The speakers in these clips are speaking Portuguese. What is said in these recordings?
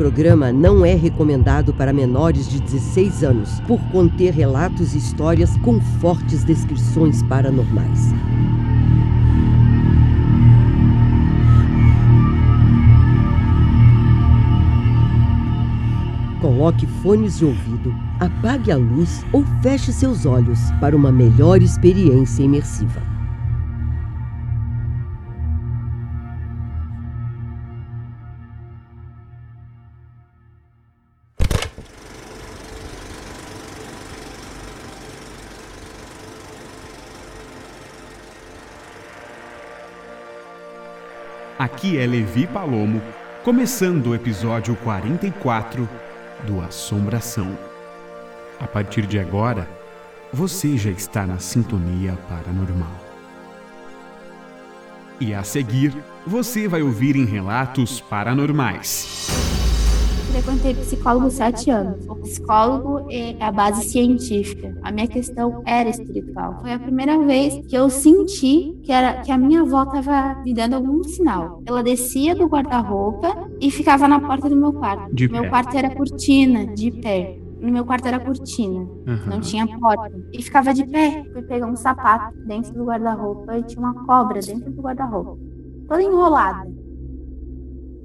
programa não é recomendado para menores de 16 anos, por conter relatos e histórias com fortes descrições paranormais. Coloque fones de ouvido, apague a luz ou feche seus olhos para uma melhor experiência imersiva. Aqui é Levi Palomo, começando o episódio 44 do Assombração. A partir de agora, você já está na sintonia paranormal. E a seguir, você vai ouvir em relatos paranormais. Frequentei psicólogo sete anos. O psicólogo é a base científica. A minha questão era espiritual. Foi a primeira vez que eu senti que, era, que a minha avó estava me dando algum sinal. Ela descia do guarda-roupa e ficava na porta do meu quarto. De meu pé. quarto era cortina, de pé. No meu quarto era cortina, não tinha porta. E ficava de pé. Fui pegar um sapato dentro do guarda-roupa e tinha uma cobra dentro do guarda-roupa. Toda enrolada.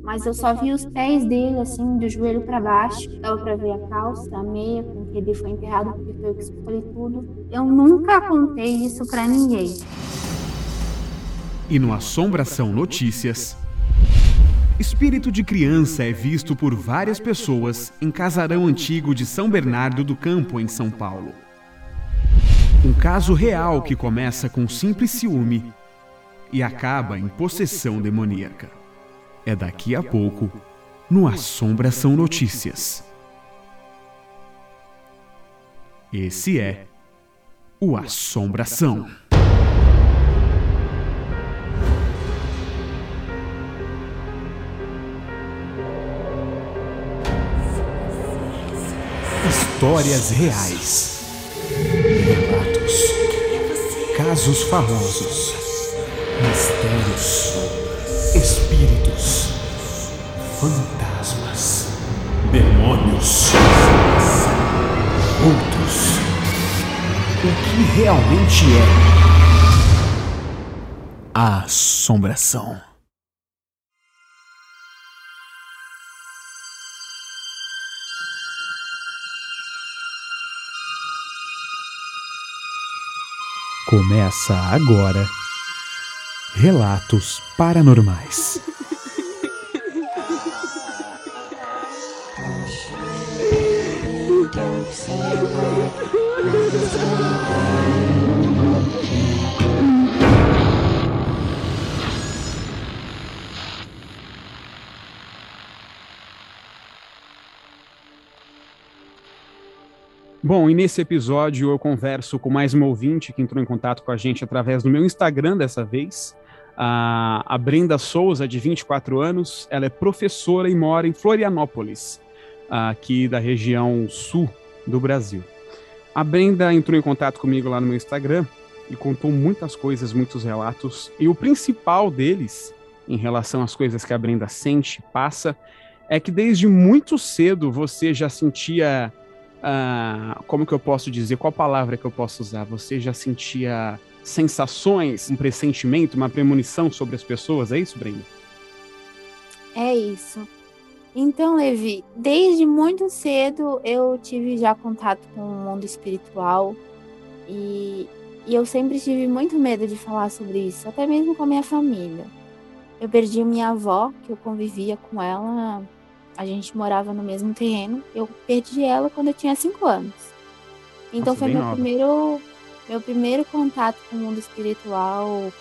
Mas eu só vi os pés dele, assim, do joelho pra baixo. Dava pra ver a calça, a meia, com que ele foi enterrado, porque foi eu que escolhi tudo. Eu nunca contei isso pra ninguém. E no Assombração Notícias. Espírito de criança é visto por várias pessoas em casarão antigo de São Bernardo do Campo, em São Paulo. Um caso real que começa com simples ciúme e acaba em possessão demoníaca. É daqui a pouco no Assombração Notícias. Esse é o Assombração. Histórias reais. Relatos. Casos famosos. Mistérios. Espíritos. Fantasmas. Demônios. Outros. O que realmente é a assombração? Começa agora Relatos Paranormais. Bom, e nesse episódio eu converso com mais uma ouvinte que entrou em contato com a gente através do meu Instagram dessa vez. A, Brenda Souza, de 24 anos, ela é professora e mora em Florianópolis, aqui da região sul do Brasil. A Brenda entrou em contato comigo lá no meu Instagram e contou muitas coisas, muitos relatos. E o principal deles, em relação às coisas que a Brenda sente, passa, é que desde muito cedo você já sentia ah, como que eu posso dizer? Qual palavra que eu posso usar? Você já sentia sensações, um pressentimento, uma premonição sobre as pessoas? É isso, Brenda? É isso. Então, Levi, desde muito cedo eu tive já contato com o mundo espiritual e, e eu sempre tive muito medo de falar sobre isso, até mesmo com a minha família. Eu perdi minha avó, que eu convivia com ela, a gente morava no mesmo terreno. Eu perdi ela quando eu tinha cinco anos. Então Nossa, foi meu nova. primeiro, meu primeiro contato com o mundo espiritual.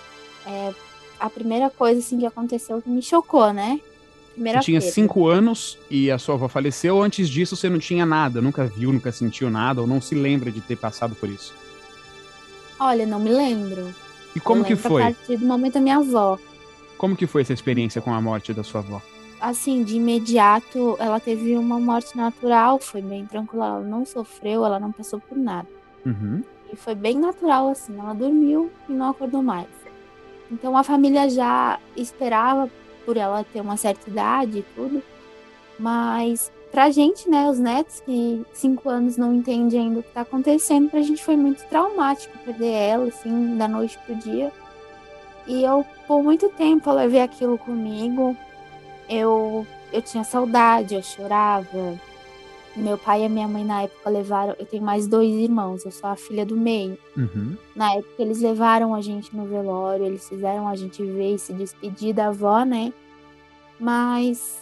É, a primeira coisa assim que aconteceu que me chocou, né? Primeira Você tinha perda. cinco anos e a sua avó faleceu. Antes disso, você não tinha nada, nunca viu, nunca sentiu nada, ou não se lembra de ter passado por isso. Olha, não me lembro. E como Eu que foi? A partir do momento da minha avó. Como que foi essa experiência com a morte da sua avó? Assim, de imediato, ela teve uma morte natural, foi bem tranquila. Ela não sofreu, ela não passou por nada. Uhum. E foi bem natural, assim. Ela dormiu e não acordou mais. Então a família já esperava por ela ter uma certa idade e tudo. Mas pra gente, né, os netos que cinco anos não entendem ainda o que tá acontecendo, pra gente foi muito traumático perder ela, assim, da noite pro dia. E eu, por muito tempo, eu levei aquilo comigo. Eu, eu tinha saudade, eu chorava. Meu pai e a minha mãe, na época, levaram. Eu tenho mais dois irmãos, eu sou a filha do meio. Uhum. Na época, eles levaram a gente no velório, eles fizeram a gente ver e se despedir da avó, né? Mas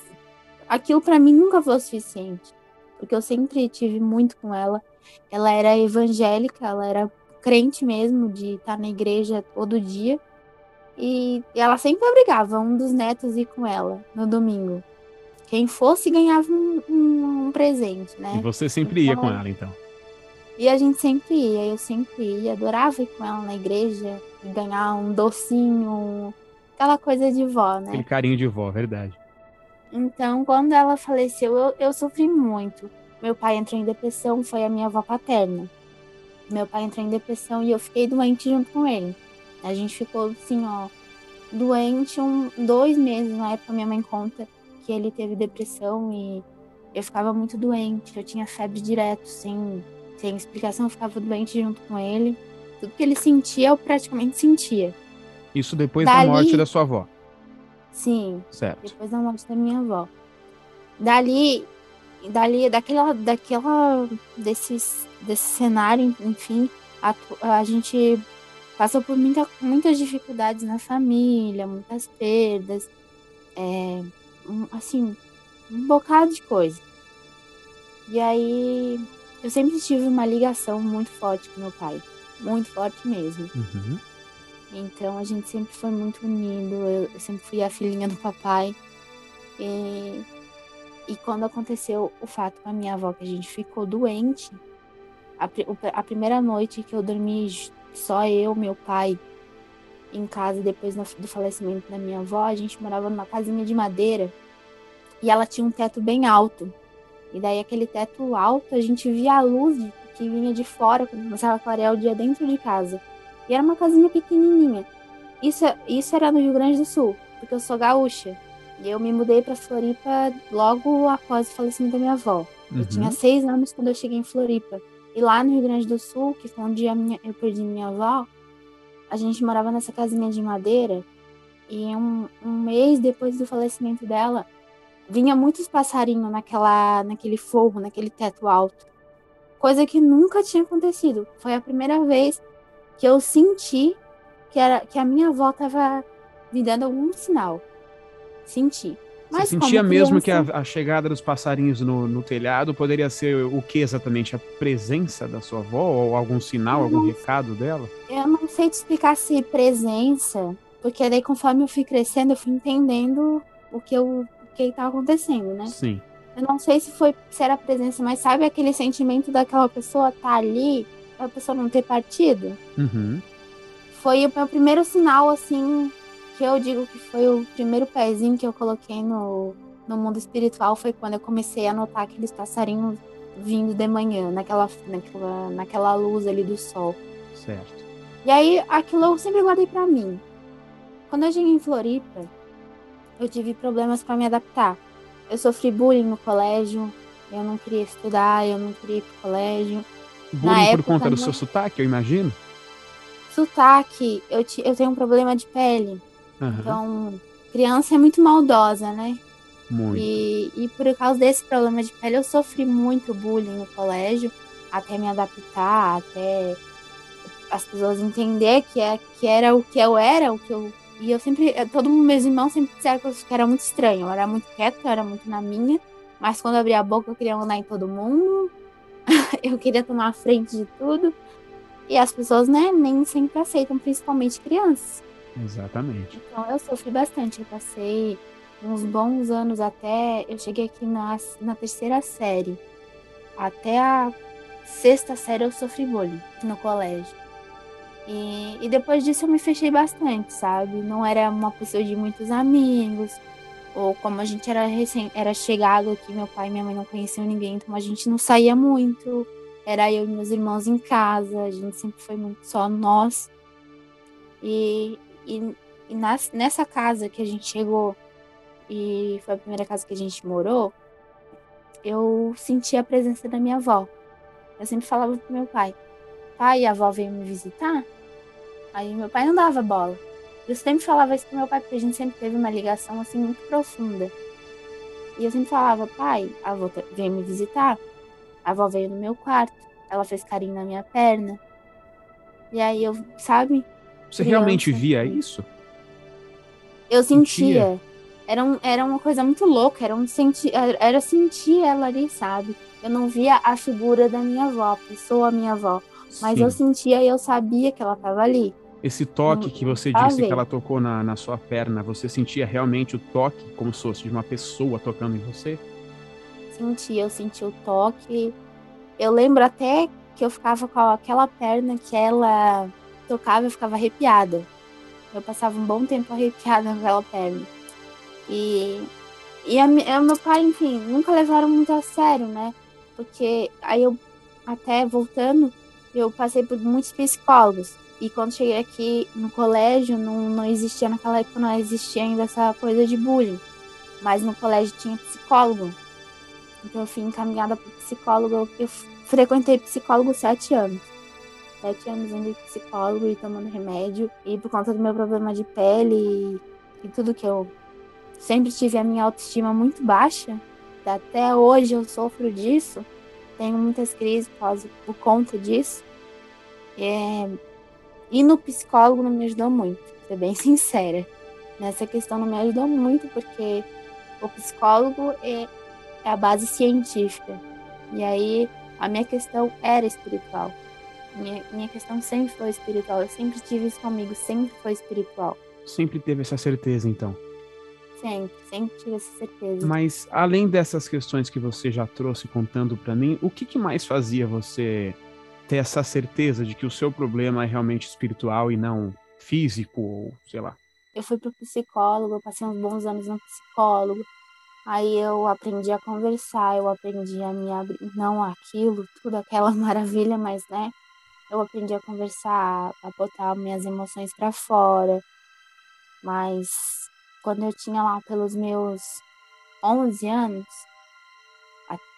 aquilo para mim nunca foi o suficiente. Porque eu sempre tive muito com ela. Ela era evangélica, ela era crente mesmo, de estar na igreja todo dia. E ela sempre obrigava um dos netos ir com ela no domingo. Quem fosse ganhava um, um, um presente, né? E você sempre então, ia com ela, então? E a gente sempre ia, eu sempre ia, adorava ir com ela na igreja e ganhar um docinho, aquela coisa de vó, né? Aquele carinho de vó, verdade. Então, quando ela faleceu, eu, eu sofri muito. Meu pai entrou em depressão, foi a minha avó paterna. Meu pai entrou em depressão e eu fiquei doente junto com ele. A gente ficou assim, ó, doente um, dois meses. Na época, minha mãe conta que ele teve depressão e eu ficava muito doente. Eu tinha febre direto, sem, sem explicação. Eu ficava doente junto com ele. Tudo que ele sentia, eu praticamente sentia. Isso depois Dali, da morte da sua avó? Sim. Certo. Depois da morte da minha avó. Dali, dali daquela, daquela, desses, desse cenário, enfim, a, a gente passou por muita, muitas dificuldades na família, muitas perdas, é, assim, um bocado de coisa. E aí eu sempre tive uma ligação muito forte com meu pai, muito forte mesmo. Uhum. Então a gente sempre foi muito unido, eu, eu sempre fui a filhinha do papai. E, e quando aconteceu o fato com a minha avó, que a gente ficou doente, a, a primeira noite que eu dormi só eu, meu pai, em casa depois do falecimento da minha avó, a gente morava numa casinha de madeira e ela tinha um teto bem alto. E daí aquele teto alto, a gente via a luz que vinha de fora quando começava a clarear o dia dentro de casa. E era uma casinha pequenininha. Isso, isso era no Rio Grande do Sul, porque eu sou gaúcha. E eu me mudei para Floripa logo após o falecimento da minha avó. Uhum. Eu tinha seis anos quando eu cheguei em Floripa. E lá no Rio Grande do Sul, que foi onde minha, eu perdi minha avó, a gente morava nessa casinha de madeira. E um, um mês depois do falecimento dela, vinha muitos passarinhos naquela, naquele forro, naquele teto alto. Coisa que nunca tinha acontecido. Foi a primeira vez que eu senti que, era, que a minha avó estava me dando algum sinal. Senti. Mas Você sentia mesmo que a, a, chegada dos passarinhos no, no, telhado poderia ser o que exatamente? A presença da sua avó? Ou algum sinal, algum recado dela? Eu não sei te explicar se presença, porque daí conforme eu fui crescendo, eu fui entendendo o que eu o que estava acontecendo, né? Sim. Eu não sei se foi se era presença, mas sabe aquele sentimento daquela pessoa estar tá ali, a pessoa não ter partido? Uhum. Foi o meu primeiro sinal, assim, que eu digo que foi o primeiro pezinho que eu coloquei no, no mundo espiritual foi quando eu comecei a notar aqueles passarinhos vindo de manhã, naquela, naquela, naquela luz ali do sol. Certo. E aí, aquilo eu sempre guardei para mim. Quando eu cheguei em Floripa, eu tive problemas para me adaptar. Eu sofri bullying no colégio, eu não queria estudar, eu não queria ir pro colégio. Bullying Na por época, conta do seu sotaque, eu imagino? Sotaque, eu, eu tenho um problema de pele. Uhum. Então, criança é muito maldosa, né? Muito. E, e por causa desse problema de pele, eu sofri muito bullying no colégio, até me adaptar, até as pessoas entender que, é, que era o que eu era, o que eu. E eu sempre. Todo mundo, meus irmãos sempre disseram que eu era muito estranho. Eu era muito quieto, eu era muito na minha. Mas quando eu abria a boca, eu queria mandar em todo mundo. eu queria tomar a frente de tudo. E as pessoas, né, nem sempre aceitam, principalmente crianças. Exatamente. Então eu sofri bastante. Eu passei uns bons anos até. Eu cheguei aqui na, na terceira série. Até a sexta série eu sofri bullying no colégio. E, e depois disso eu me fechei bastante, sabe? Não era uma pessoa de muitos amigos. Ou como a gente era recém, era chegado aqui, meu pai e minha mãe não conheciam ninguém, então a gente não saía muito. Era eu e meus irmãos em casa, a gente sempre foi muito só nós. E, e, e nas, nessa casa que a gente chegou, e foi a primeira casa que a gente morou, eu sentia a presença da minha avó. Eu sempre falava pro meu pai: pai, a avó veio me visitar? Aí meu pai não dava bola. Eu sempre falava isso pro meu pai, porque a gente sempre teve uma ligação assim muito profunda. E eu sempre falava, pai, a avó veio me visitar. A avó veio no meu quarto. Ela fez carinho na minha perna. E aí eu, sabe? Você criança, realmente via isso? Eu sentia. sentia. Era, um, era uma coisa muito louca. Era, um senti, era sentir ela ali, sabe? Eu não via a figura da minha avó, a pessoa minha avó. Mas Sim. eu sentia e eu sabia que ela estava ali. Esse toque que você disse que ela tocou na, na sua perna, você sentia realmente o toque como se fosse de uma pessoa tocando em você? Senti, eu senti o toque. Eu lembro até que eu ficava com aquela perna que ela tocava, eu ficava arrepiada. Eu passava um bom tempo arrepiada naquela perna. E, e a, a meu pai, enfim, nunca levaram muito a sério, né? Porque aí eu, até voltando, eu passei por muitos psicólogos. E quando cheguei aqui no colégio, não, não existia, naquela época não existia ainda essa coisa de bullying. Mas no colégio tinha psicólogo. Então eu fui encaminhada para psicólogo. Eu frequentei psicólogo sete anos. Sete anos indo psicólogo e tomando remédio. E por conta do meu problema de pele e, e tudo que eu sempre tive a minha autoestima muito baixa. Até hoje eu sofro disso. Tenho muitas crises por, causa, por conta disso. É, e no psicólogo não me ajudou muito, ser bem sincera. Nessa questão não me ajudou muito, porque o psicólogo é, é a base científica. E aí a minha questão era espiritual. Minha, minha questão sempre foi espiritual. Eu sempre tive isso comigo, sempre foi espiritual. Sempre teve essa certeza, então? Sempre, sempre tive essa certeza. Mas além dessas questões que você já trouxe contando para mim, o que, que mais fazia você ter essa certeza de que o seu problema é realmente espiritual e não físico, ou sei lá. Eu fui pro psicólogo, eu passei uns bons anos no psicólogo. Aí eu aprendi a conversar, eu aprendi a me abrir, não aquilo, tudo aquela maravilha, mas né, eu aprendi a conversar, a botar minhas emoções para fora. Mas quando eu tinha lá pelos meus 11 anos,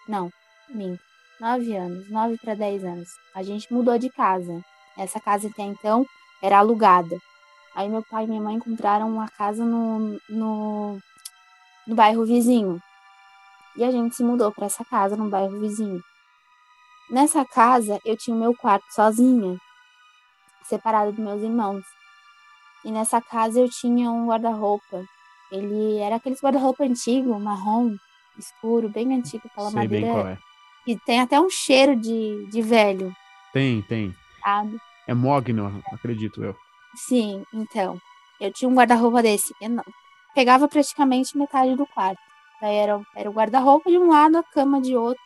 não, minto, 9 anos, 9 para 10 anos. A gente mudou de casa. Essa casa até então era alugada. Aí meu pai e minha mãe encontraram uma casa no, no, no bairro vizinho. E a gente se mudou para essa casa no bairro vizinho. Nessa casa eu tinha o meu quarto sozinha, separado dos meus irmãos. E nessa casa eu tinha um guarda-roupa. Ele era aquele guarda-roupa antigo, marrom, escuro, bem antigo, aquela Sei madeira. Bem qual é. E tem até um cheiro de, de velho. Tem, tem. Sabe? É mogno, acredito eu. Sim, então. Eu tinha um guarda-roupa desse. Eu não, pegava praticamente metade do quarto. Daí era, era o guarda-roupa de um lado, a cama de outro.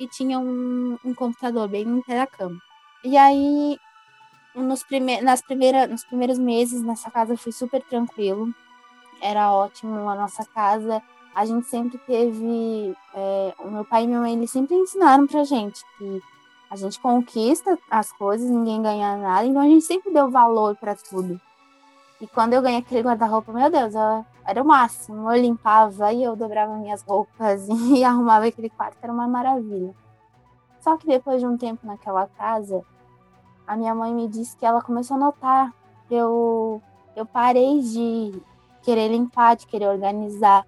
E tinha um, um computador bem no pé da cama. E aí, nos, prime nas primeira, nos primeiros meses nessa casa foi super tranquilo. Era ótimo a nossa casa a gente sempre teve. É, o meu pai e minha mãe eles sempre ensinaram pra gente que a gente conquista as coisas, ninguém ganha nada, então a gente sempre deu valor para tudo. E quando eu ganhei aquele guarda-roupa, meu Deus, eu, era o máximo. Eu limpava e eu dobrava minhas roupas e arrumava aquele quarto, era uma maravilha. Só que depois de um tempo naquela casa, a minha mãe me disse que ela começou a notar que eu, eu parei de querer limpar, de querer organizar.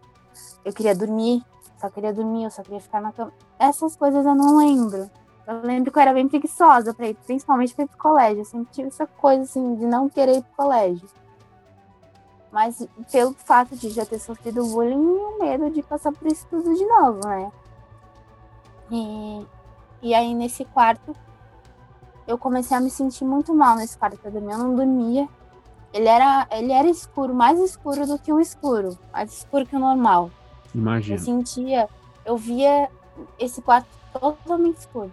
Eu queria dormir, só queria dormir, eu só queria ficar na cama. Essas coisas eu não lembro. Eu lembro que eu era bem preguiçosa para ir, principalmente para ir pro colégio. Eu sempre tive essa coisa assim de não querer ir pro colégio. Mas pelo fato de já ter sofrido bullying o medo de passar por isso tudo de novo, né? E, e aí nesse quarto eu comecei a me sentir muito mal nesse quarto dormir. Eu não dormia. Ele era, ele era escuro, mais escuro do que o escuro, mais escuro que o normal. Imagina. Eu sentia, eu via esse quarto totalmente escuro.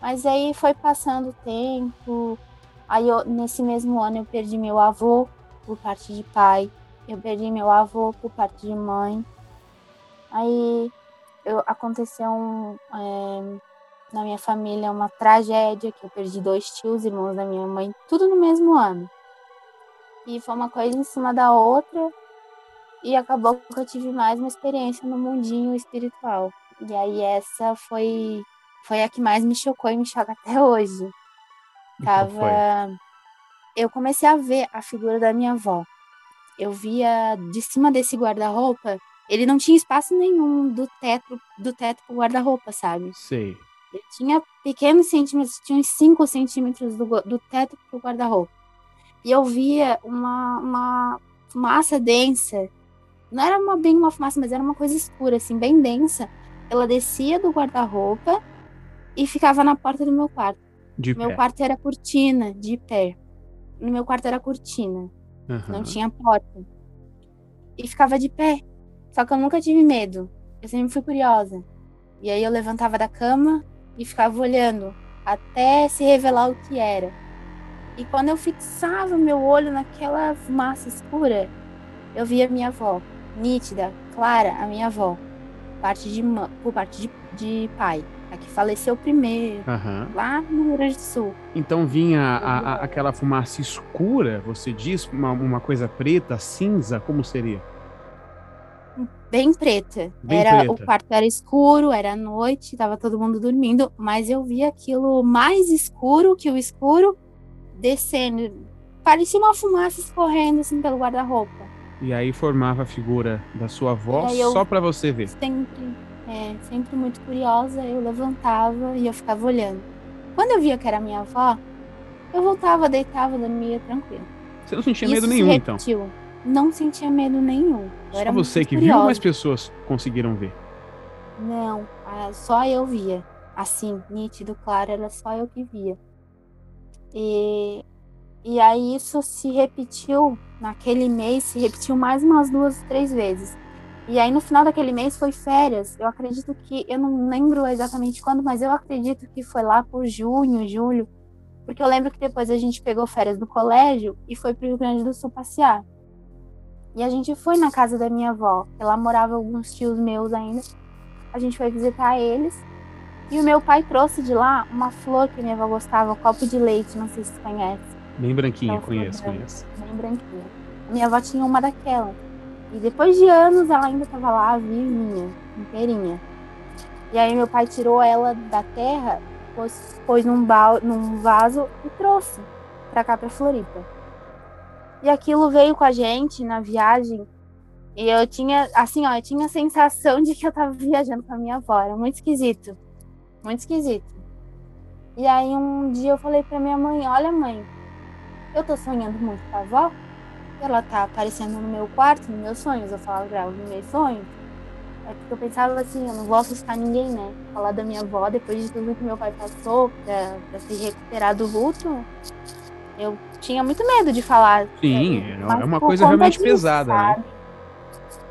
Mas aí foi passando o tempo. Aí eu, nesse mesmo ano eu perdi meu avô por parte de pai. Eu perdi meu avô por parte de mãe. Aí eu, aconteceu um, é, na minha família uma tragédia que eu perdi dois tios, irmãos da minha mãe, tudo no mesmo ano. E foi uma coisa em cima da outra. E acabou que eu tive mais uma experiência no mundinho espiritual. E aí essa foi foi a que mais me chocou e me choca até hoje. Tava eu comecei a ver a figura da minha avó. Eu via de cima desse guarda-roupa, ele não tinha espaço nenhum do teto do teto pro guarda-roupa, sabe? Sei. Ele tinha pequenos centímetros, tinha uns 5 centímetros do, do teto pro guarda-roupa. E eu via uma, uma fumaça densa. Não era uma, bem uma fumaça, mas era uma coisa escura, assim, bem densa. Ela descia do guarda-roupa e ficava na porta do meu quarto. De meu pé. quarto era cortina, de pé. No meu quarto era cortina, Aham. não tinha porta. E ficava de pé. Só que eu nunca tive medo. Eu sempre fui curiosa. E aí eu levantava da cama e ficava olhando até se revelar o que era. E quando eu fixava meu olho naquela fumaça escura, eu via minha avó, nítida, clara, a minha avó, parte de por parte de, de pai, a que faleceu primeiro, Aham. lá no Rio Grande do Sul. Então vinha a- a- aquela fumaça escura, você diz? Uma, uma coisa preta, cinza, como seria? bem preta. Bem era preta. o quarto era escuro, era noite, tava todo mundo dormindo, mas eu via aquilo mais escuro que o escuro descendo. Parecia uma fumaça escorrendo assim pelo guarda-roupa. E aí formava a figura da sua avó só pra você ver. Sempre, é, sempre muito curiosa, eu levantava e eu ficava olhando. Quando eu via que era minha avó, eu voltava, deitava, dormia tranquilo. Você não sentia Isso medo nenhum, então. Não sentia medo nenhum. Eu Só era você que viu, ou curiosa. mais pessoas conseguiram ver? Não, ah, só eu via. Assim, nítido, claro, era só eu que via. E, e aí isso se repetiu naquele mês, se repetiu mais umas duas, três vezes. E aí no final daquele mês foi férias. Eu acredito que, eu não lembro exatamente quando, mas eu acredito que foi lá por junho, julho. Porque eu lembro que depois a gente pegou férias do colégio e foi pro Rio Grande do Sul passear. E a gente foi na casa da minha avó, que lá morava alguns tios meus ainda. A gente foi visitar eles. E o meu pai trouxe de lá uma flor que minha avó gostava, um copo de leite, não sei se você conhece, Bem branquinha, Então, conheço, conheço. bem branquinha. Minha avó tinha uma daquela. E depois de anos ela ainda estava lá, vivinha, inteirinha. E aí meu pai tirou ela da terra, pôs, pôs num, bal, num vaso e trouxe pra cá, pra Floripa. E aquilo veio com a gente na viagem. E eu tinha, assim, ó, eu tinha a sensação de que eu tava viajando com a minha avó. Era muito esquisito. Muito esquisito. E aí um dia eu falei pra minha mãe, olha mãe, eu tô sonhando muito com a avó. Ela tá aparecendo no meu quarto, nos meus sonhos. Eu falava ela, nos meus sonhos. É porque eu pensava assim, eu não vou assustar ninguém, né? Falar da minha avó, depois de tudo que meu pai passou, pra, pra se recuperar do luto, eu tinha muito medo de falar. Sim, é, é uma por coisa realmente disso, pesada, né? sabe?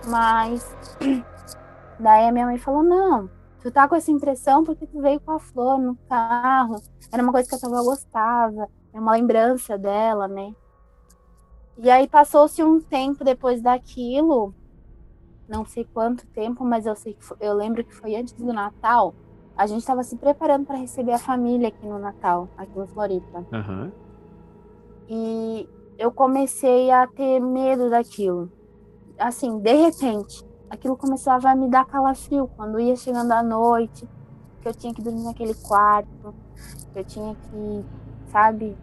Mas daí a minha mãe falou, não, tu tá com essa impressão porque tu veio com a flor no carro. Era uma coisa que a tua avó gostava, é uma lembrança dela, né? E aí passou-se um tempo depois daquilo, não sei quanto tempo, mas eu sei que foi- eu lembro que foi antes do Natal. A gente estava se preparando para receber a família aqui no Natal, aqui em Floripa. Aham. E eu comecei a ter medo daquilo. Assim, de repente, aquilo começava a me dar calafrio quando ia chegando a noite, que eu tinha que dormir naquele quarto, que eu tinha que, sabe?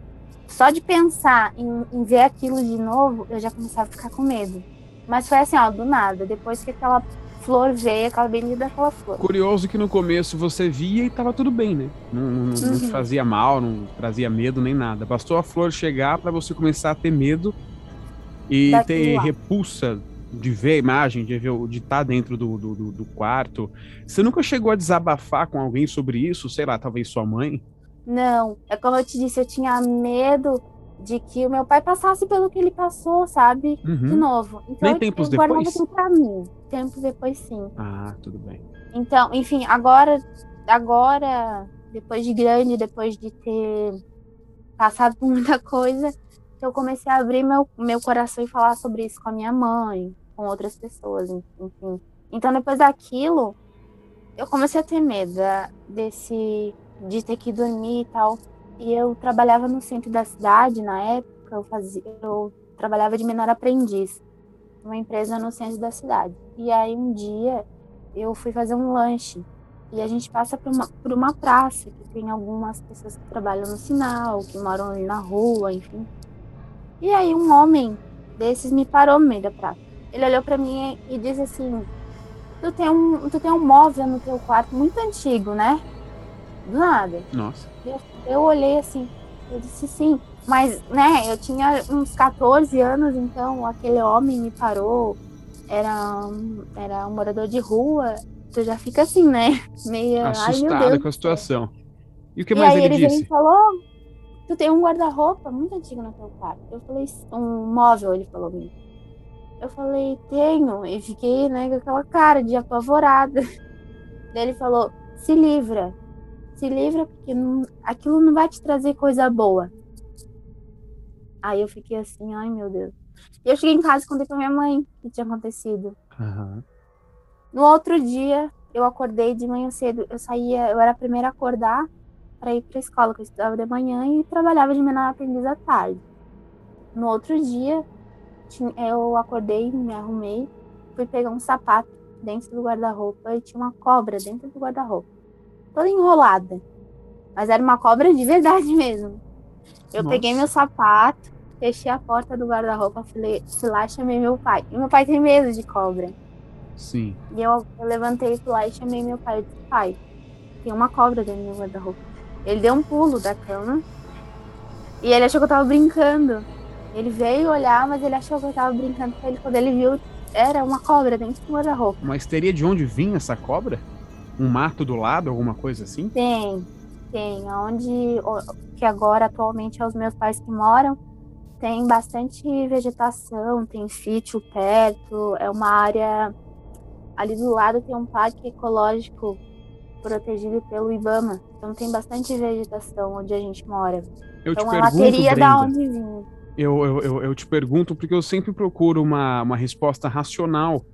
Só de pensar em, em ver aquilo de novo, eu já começava a ficar com medo. Mas foi assim, ó, do nada. Depois que aquela flor veio, aquela bendita daquela flor. Curioso que no começo você via e tava tudo bem, né? Não, não, não te Uhum. fazia mal, não trazia medo nem nada. Bastou a flor chegar pra você começar a ter medo e Daquilo ter lá. repulsa de ver a imagem, de ver, o- de estar dentro do, do, do- do quarto. Você nunca chegou a desabafar com alguém sobre isso? Sei lá, talvez sua mãe? Não, é como eu te disse, eu tinha medo de que o meu pai passasse pelo que ele passou, sabe? De Uhum. novo. Então Nem eu- tempos eu guardava depois? pra mim. Tempos depois, sim. Ah, tudo bem. Então, enfim, agora, agora, depois de grande, depois de ter passado por muita coisa, eu comecei a abrir meu, meu coração e falar sobre isso com a minha mãe, com outras pessoas, enfim. Então, depois daquilo, eu comecei a ter medo da- desse de ter que dormir e tal. E eu trabalhava no centro da cidade na época, eu fazia, eu trabalhava de menor aprendiz, numa empresa no centro da cidade. E aí um dia eu fui fazer um lanche e a gente passa por uma, por uma praça que tem algumas pessoas que trabalham no sinal, que moram ali na rua, enfim. E aí um homem desses me parou no meio da praça. Ele olhou para mim e disse assim: tu tem, um, tu tem um móvel no teu quarto muito antigo, né? Do nada. Nossa. Eu, eu olhei assim, eu disse sim. Mas, né, eu tinha uns 14 anos, então aquele homem me parou, era, era um morador de rua. Tu já fica assim, né? Meio. Assustada com a situação. E o que e mais aí ele, ele disse? falou: Tu tem um guarda-roupa muito antigo no teu quarto. Eu falei: Um móvel, ele falou mim. Eu falei: Tenho. E fiquei, né, com aquela cara de apavorada. Daí ele falou: Se livra. Se livra, porque não, aquilo não vai te trazer coisa boa. Aí eu fiquei assim: Ai meu Deus. E eu cheguei em casa e contei pra minha mãe o que tinha acontecido. Aham. No outro dia, eu acordei de manhã cedo. Eu saía, eu era a primeira a acordar para ir para a escola, que eu estudava de manhã e trabalhava de menor aprendiz à tarde. No outro dia, eu acordei, me arrumei, fui pegar um sapato dentro do guarda-roupa e tinha uma cobra dentro do guarda-roupa, toda enrolada. Mas era uma cobra de verdade mesmo. Eu Nossa. peguei meu sapato, fechei a porta do guarda-roupa, fui lá e chamei meu pai. E meu pai tem medo de cobra. Sim. E eu, eu levantei, fui lá e chamei meu pai. Eu disse, pai, tem uma cobra dentro do meu guarda-roupa. Ele deu um pulo da cama e ele achou que eu tava brincando. Ele veio olhar, mas ele achou que eu tava brincando ele. Quando ele viu, era uma cobra dentro do guarda-roupa. Mas teria de onde vinha essa cobra? Um mato do lado, alguma coisa assim? Tem, tem. Onde, que agora atualmente é os meus pais que moram, tem bastante vegetação, tem sítio perto, é uma área. Ali do lado tem um parque ecológico protegido pelo Ibama. Então tem bastante vegetação onde a gente mora. Eu então te ela pergunto, teria Brenda, da onde vir. eu, eu, eu, eu te pergunto porque eu sempre procuro uma, uma resposta racional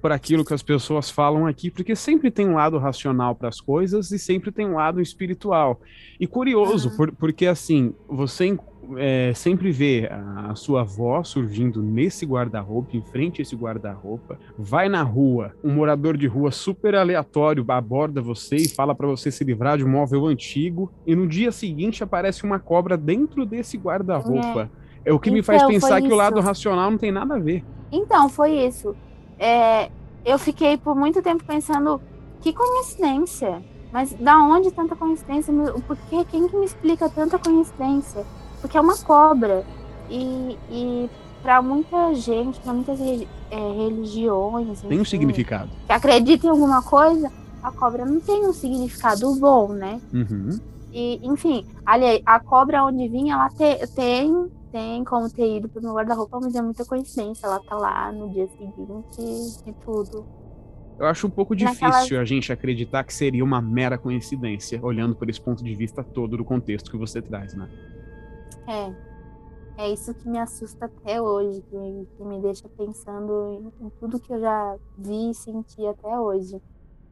para aquilo que as pessoas falam aqui, porque sempre tem um lado racional para as coisas e sempre tem um lado espiritual. E curioso, Aham. por- porque assim, você é, sempre vê a, a sua avó surgindo nesse guarda-roupa, em frente a esse guarda-roupa, vai na rua, um morador de rua super aleatório aborda você e fala para você se livrar de um móvel antigo, e no dia seguinte aparece uma cobra dentro desse guarda-roupa. É. o que me faz Então, pensar que o lado racional não tem nada a ver. Então, foi isso. É, eu fiquei por muito tempo pensando, que coincidência. Mas da onde tanta coincidência? Quê? Quem que me explica tanta coincidência? Porque é uma cobra. E, e para muita gente, para muitas é, religiões, Tem um enfim, significado. que acreditam em alguma coisa, a cobra não tem um significado bom, né? Uhum. E, enfim, ali, a cobra onde vinha, ela te- tem, tem como ter ido pro meu guarda-roupa, mas é muita coincidência. Ela tá lá no dia seguinte e tudo. Eu acho um pouco Naquela- difícil a gente acreditar que seria uma mera coincidência, olhando por esse ponto de vista todo do contexto que você traz, né? É. É isso que me assusta até hoje, que, que me deixa pensando em, em tudo que eu já vi e senti até hoje.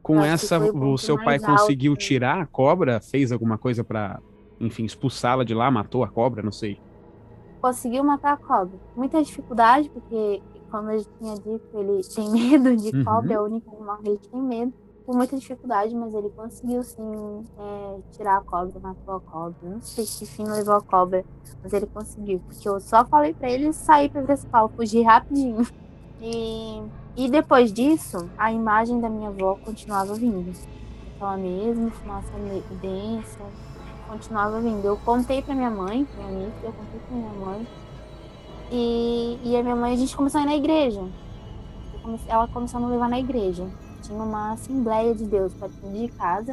Com essa, o seu pai alto, conseguiu tirar a cobra? Fez alguma coisa pra, enfim, expulsá-la de lá? Matou a cobra? Não sei. Conseguiu matar a cobra. Muita dificuldade, porque, como eu já tinha dito, ele tem medo de Uhum. cobra, é o único animal que ele tem medo. Com muita dificuldade, mas ele conseguiu sim é, tirar a cobra, matou a cobra. Não sei que fim levou a cobra, mas ele conseguiu. Porque eu só falei pra ele sair pra principal, fugir rapidinho. E, e depois disso, a imagem da minha avó continuava vindo. Aquela mesma fumaça densa, continuava vindo. Eu contei pra minha mãe, pra minha amiga, eu contei pra minha mãe. E, e a minha mãe, a gente começou a ir na igreja. Comecei- Ela começou a me levar na igreja. Tinha uma Assembleia de Deus perto de casa.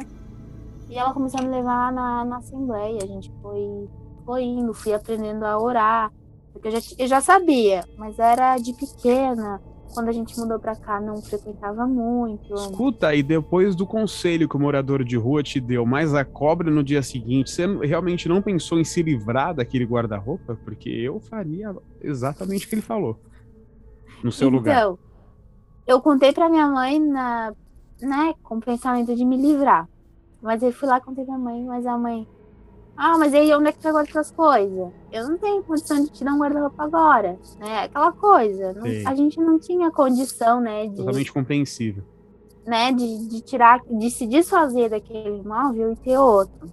E ela começou a me levar na, na Assembleia. A gente foi, foi indo, fui aprendendo a orar. Porque eu já, eu já sabia, mas era de pequena. Quando a gente mudou pra cá, não frequentava muito. Escuta, e depois do conselho que o morador de rua te deu, mais a cobra no dia seguinte, você realmente não pensou em se livrar daquele guarda-roupa? Porque eu faria exatamente o que ele falou. No seu lugar. Então, eu contei pra minha mãe na, né, com o pensamento de me livrar. Mas eu fui lá contei pra mãe, mas a mãe. Ah, mas aí onde é que tu guarda suas coisas? Eu não tenho condição de te dar um guarda-roupa agora. Né? Aquela coisa. não- a gente não tinha condição, né? De, Totalmente compreensível. né, de, de tirar, de se desfazer daquele imóvel e ter outro.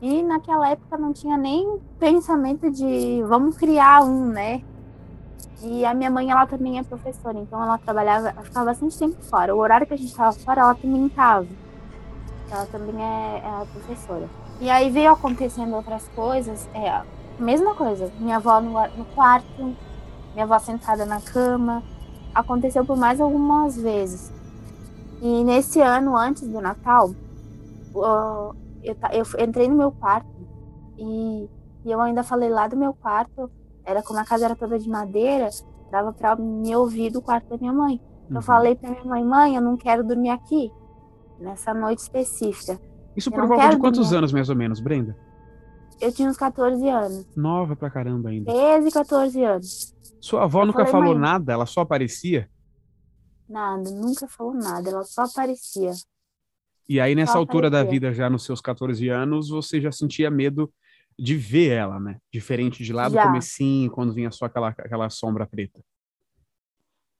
E naquela época não tinha nem pensamento de vamos criar um, né? E a minha mãe, ela também é professora, então ela trabalhava, ela ficava bastante tempo fora. O horário que a gente estava fora, ela também estava. Ela também é, é professora. E aí veio acontecendo outras coisas, é, mesma coisa. Minha avó no, no quarto, minha avó sentada na cama. Aconteceu por mais algumas vezes. E nesse ano, antes do Natal, eu, eu entrei no meu quarto e, e eu ainda falei lá do meu quarto era como a casa era toda de madeira, dava para me ouvir do quarto da minha mãe. Uhum. Eu falei para minha mãe, mãe, eu não quero dormir aqui, nessa noite específica. Isso por volta de quantos anos, mais ou menos, Brenda? Eu tinha uns 14 anos. Nova pra caramba ainda. 13, 14 anos. Sua avó eu nunca falei, falou nada? Ela só aparecia? Nada, nunca falou nada, ela só aparecia. E aí, nessa só altura aparecia. da vida, já nos seus 14 anos, você já sentia medo de ver ela, né? Diferente de lá do Já. comecinho, quando vinha só aquela, aquela sombra preta.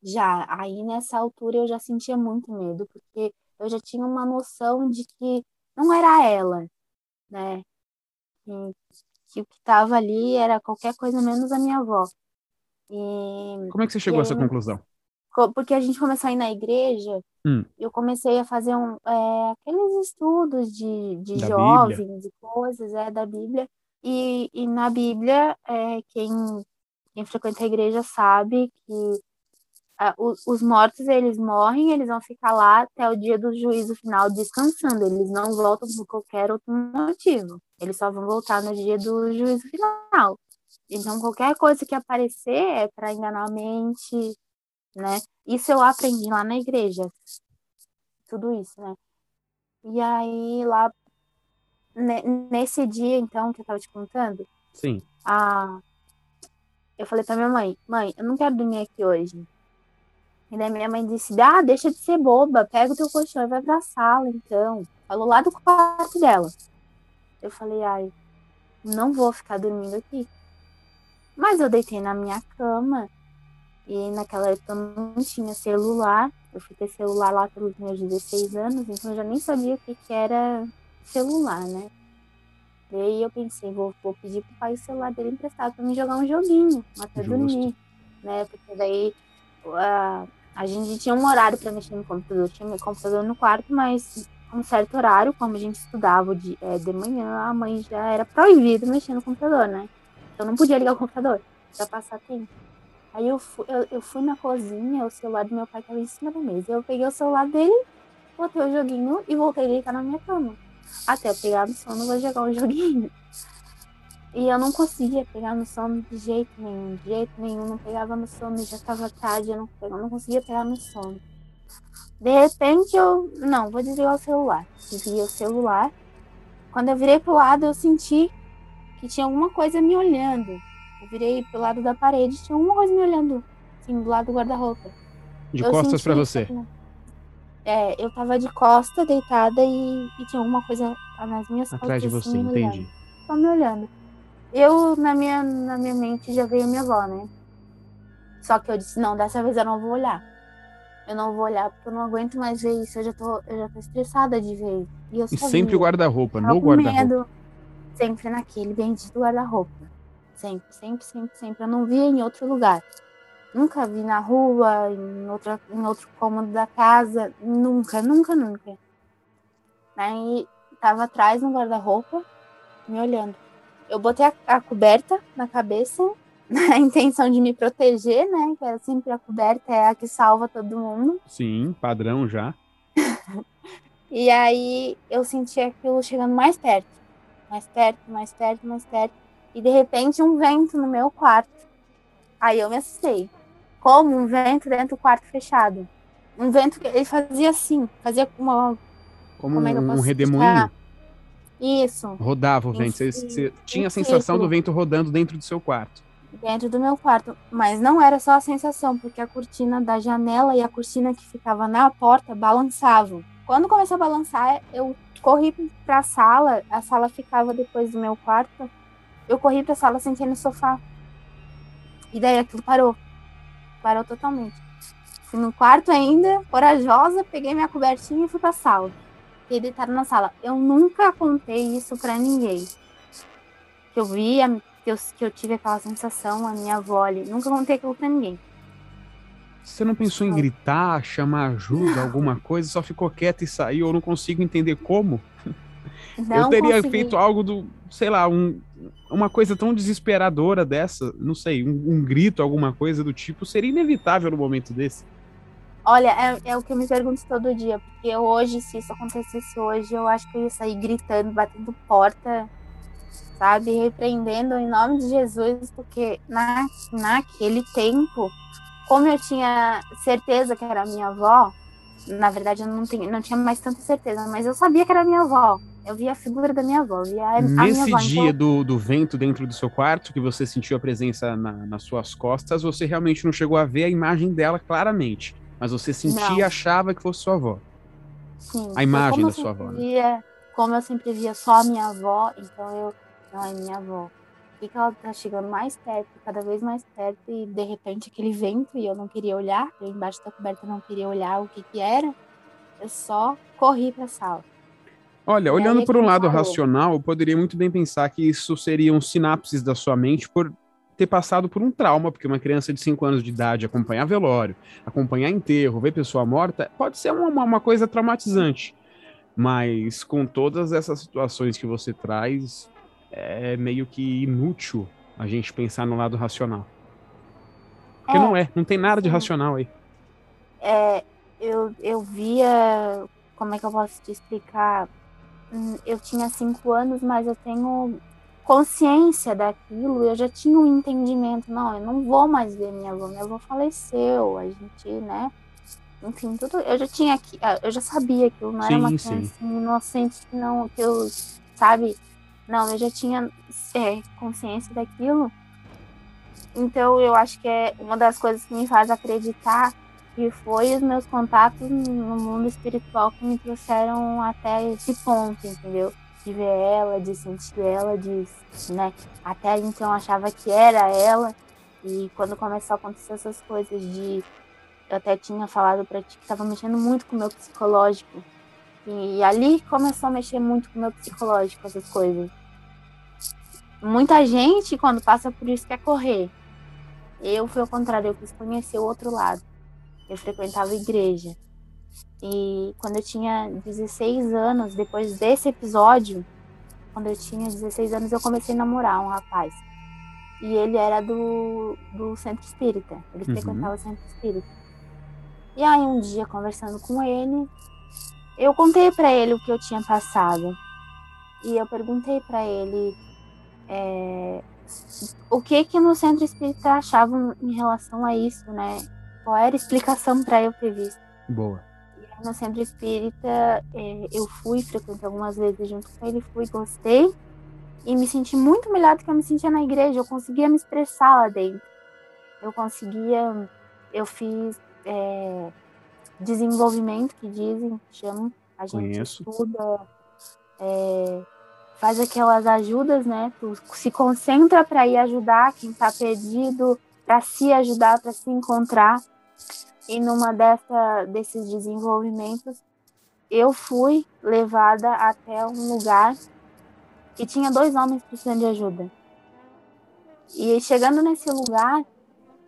Já, aí nessa altura eu já sentia muito medo, porque eu já tinha uma noção de que não era ela, né? E que o que estava ali era qualquer coisa menos a minha avó. E, Como é que você chegou a essa conclusão? Porque a gente começou a ir na igreja, hum. eu comecei a fazer um, é, aqueles estudos de, de jovens Bíblia. e coisas é, da Bíblia. E, e na Bíblia, é, quem, quem frequenta a igreja sabe que ah, os, os mortos eles morrem, eles vão ficar lá até o dia do juízo final descansando, eles não voltam por qualquer outro motivo, eles só vão voltar no dia do juízo final. Então, qualquer coisa que aparecer é para enganar a mente, né? Isso eu aprendi lá na igreja, tudo isso, né? E aí, lá nesse dia, então, que eu tava te contando. Sim. A... Eu falei pra minha mãe, mãe, eu não quero dormir aqui hoje. E daí minha mãe disse, ah, deixa de ser boba, pega o teu colchão e vai pra sala, então. Falou lá do quarto dela. Eu falei, ai, não vou ficar dormindo aqui. Mas eu deitei na minha cama e naquela época eu não tinha celular. Eu fui ter celular lá pelos meus 16 anos, então eu já nem sabia o que, que era celular, né? E aí eu pensei, vou, vou pedir pro pai o celular dele emprestado pra me jogar um joguinho, até Justo. dormir, né? Porque daí uh, a gente tinha um horário para mexer no computador, tinha meu computador no quarto, mas um certo horário, como a gente estudava de, é, de manhã, a mãe já era proibido mexer no computador, né? Então não podia ligar o computador pra passar tempo. Aí eu fui, eu, eu fui na cozinha, o celular do meu pai tava em cima da mesa. Eu peguei o celular dele, botei o joguinho e voltei a deitar na minha cama. Até eu pegar no sono, vou jogar um joguinho. E eu não conseguia pegar no sono de jeito nenhum, de jeito nenhum. Não pegava no sono, já estava tarde, eu não, não conseguia pegar no sono. De repente eu, não, vou desligar o celular. Desliguei o celular. Quando eu virei pro lado, eu senti que tinha alguma coisa me olhando. Eu virei pro lado da parede, tinha alguma coisa me olhando, assim, do lado do guarda-roupa. De eu costas para você? É, eu tava de costa, deitada, e, e tinha alguma coisa nas minhas Atrás de você, assim, entendi. Só me olhando. Eu, na minha, na minha mente, já veio minha avó, né? Só que eu disse, não, dessa vez eu não vou olhar. Eu não vou olhar porque eu não aguento mais ver isso. Eu já tô, eu já tô estressada de ver. E, eu e sempre o guarda-roupa, no guarda-roupa. Sempre naquele bendito guarda-roupa. Sempre, sempre, sempre, sempre. Eu não via em outro lugar. Nunca vi na rua, em, outra, em outro cômodo da casa. Nunca, nunca, nunca. Aí tava atrás no guarda-roupa, me olhando. Eu botei a, a, coberta na cabeça, na intenção de me proteger, né? Que é sempre a coberta é a que salva todo mundo. Sim, padrão já. e aí eu senti aquilo chegando mais perto. Mais perto, mais perto, mais perto. E de repente um vento no meu quarto. Aí eu me assustei como um vento dentro do quarto fechado. Um vento que ele fazia assim, fazia uma. Como, como é um redemoinho? Isso. Rodava o vento. Você, você tinha a sensação do vento rodando dentro do seu quarto. Dentro do meu quarto. Mas não era só a sensação, porque a cortina da janela e a cortina que ficava na porta balançavam. Quando começou a balançar, eu corri para a sala. A sala ficava depois do meu quarto. Eu corri para a sala, sentei no sofá. E daí aquilo parou parou totalmente. Fui no quarto ainda, corajosa, peguei minha cobertinha e fui pra sala. Fiquei deitada na sala. Eu nunca contei isso pra ninguém. Que eu via, que eu, que eu tive aquela sensação, a minha avó ali. Nunca contei aquilo pra ninguém. Você não pensou em gritar, chamar ajuda, alguma coisa, só ficou quieta e saiu? Eu não consigo entender como. Não eu teria consegui. feito algo do, sei lá, um, uma coisa tão desesperadora dessa, não sei, um, um, grito, alguma coisa do tipo, seria inevitável no momento desse. Olha, é, é, o que eu me pergunto todo dia, porque hoje, se isso acontecesse hoje, eu acho que eu ia sair gritando, batendo porta, sabe, repreendendo em nome de Jesus, porque na, naquele tempo, como eu tinha certeza que era minha avó, na verdade eu não, tinha, não tinha mais tanta certeza, mas eu sabia que era minha avó. Eu via a figura da minha avó. Via a, Nesse a minha dia então... do, do vento dentro do seu quarto, que você sentiu a presença na, nas suas costas, você realmente não chegou a ver a imagem dela claramente. Mas você sentia e achava que fosse sua avó. Sim. A imagem da sua avó. Né? Via, como eu sempre via só a minha avó, então eu. Não, é minha avó. E que ela tá chegando mais perto, cada vez mais perto, e de repente aquele vento, e eu não queria olhar, eu embaixo da coberta não queria olhar o que que era, eu só corri pra sala. Olha, e olhando por um lado falou. racional, eu poderia muito bem pensar que isso seriam sinapses da sua mente por ter passado por um trauma, porque uma criança de 5 anos de idade acompanhar velório, acompanhar enterro, ver pessoa morta, pode ser uma, uma coisa traumatizante. Mas com todas essas situações que você traz, é meio que inútil a gente pensar no lado racional. Porque é, não é, não tem nada de racional aí. É, eu, eu via, como é que eu posso te explicar? Hum, eu tinha cinco anos, mas eu tenho consciência daquilo, eu já tinha um entendimento, não, eu não vou mais ver minha avó, minha avó faleceu, a gente, né? Enfim, tudo, eu já tinha aqui, ah, eu já sabia que eu não sim, era uma criança inocente que não, que eu, sabe? Não, eu já tinha é, consciência daquilo. Então eu acho que é uma das coisas que me faz acreditar que foi os meus contatos no mundo espiritual que me trouxeram até esse ponto, entendeu? De ver ela, de sentir ela, de, né? Até então achava que era ela. E quando começou a acontecer essas coisas de. Eu até tinha falado pra ti que estava mexendo muito com o meu psicológico. E ali começou a mexer muito com o meu psicológico, essas coisas. Muita gente, quando passa por isso, quer correr. Eu fui ao contrário, eu quis conhecer o outro lado eu frequentava igreja. E quando eu tinha 16 anos, depois desse episódio, quando eu tinha 16 anos, eu comecei a namorar um rapaz. E ele era do, do centro espírita. Ele uhum. frequentava o centro espírita. E aí, um dia, conversando com ele, eu contei para ele o que eu tinha passado. E eu perguntei para ele é, o que que no centro espírita achavam em relação a isso, né? qual era a explicação para eu ter visto. Boa. No centro espírita, é, eu fui, frequentei algumas vezes junto com ele, fui, gostei. E me senti muito melhor do que eu me sentia na igreja. Eu conseguia me expressar lá dentro. Eu conseguia. Eu fiz é, desenvolvimento, que dizem, chamam. A gente Conheço. estuda, é, faz aquelas ajudas, né? Tu se concentra para ir ajudar quem está perdido, para se ajudar, para se encontrar. E numa dessa, desses desenvolvimentos, eu fui levada até um lugar que tinha dois homens precisando de ajuda. E chegando nesse lugar,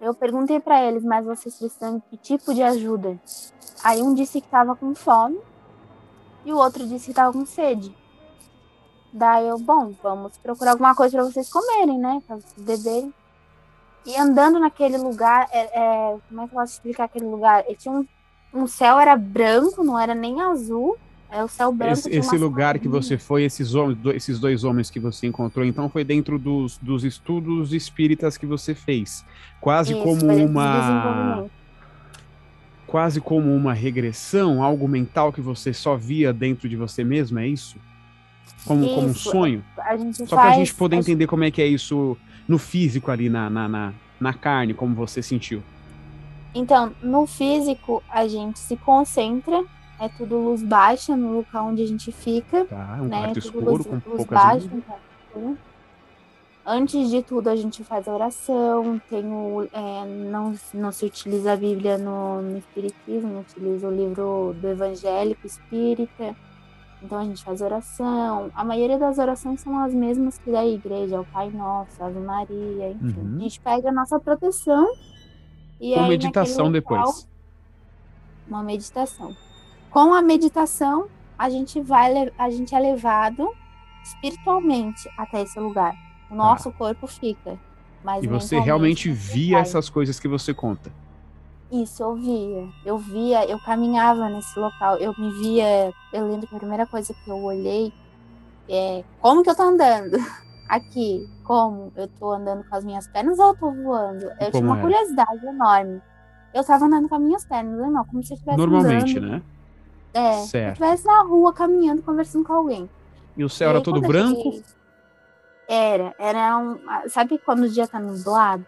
eu perguntei para eles, mas vocês precisam de que tipo de ajuda? Aí um disse que estava com fome e o outro disse que estava com sede. Daí eu, bom, vamos procurar alguma coisa para vocês comerem, né? Para vocês beberem. E andando naquele lugar, é, é, como é que eu posso explicar aquele lugar? Ele tinha um, um céu era branco, não era nem azul. É o céu branco. Esse, esse lugar que você foi, esses, homens, esses dois homens que você encontrou, então foi dentro dos, dos estudos espíritas que você fez. Quase Isso, como uma. Quase como uma regressão, algo mental que você só via dentro de você mesmo, é isso? Como, isso, como um sonho? Só para a gente poder entender como é que é isso no físico ali, na, na, na, na carne, como você sentiu? Então, no físico, a gente se concentra, é tudo luz baixa no local onde a gente fica. Tá, é um né? quarto escuro luz, com luz baixa. Antes de tudo, a gente faz a oração, tem o, é, não, não se utiliza a Bíblia no, no Espiritismo, utiliza o livro do Evangélico Espírita. Então a gente faz oração. A maioria das orações são as mesmas que da igreja, o Pai Nosso, Ave Maria, enfim. Uhum. A gente pega a nossa proteção e Com aí, meditação local, depois. Uma meditação. Com a meditação, a gente vai a gente é levado espiritualmente até esse lugar. O nosso ah. corpo fica. Mas e você realmente via essas coisas que você conta? Isso, eu via. Eu via, eu caminhava nesse local. Eu me via. Eu lembro que a primeira coisa que eu olhei é como que eu tô andando? Aqui, como? Eu tô andando com as minhas pernas ou eu tô voando? Eu como tinha uma curiosidade enorme. Eu tava andando com as minhas pernas, não, como se eu estivesse Normalmente, andando. né? É, certo. se eu estivesse na rua caminhando, conversando com alguém. E o céu e era todo branco? Era, era um. Sabe quando o dia tá nublado?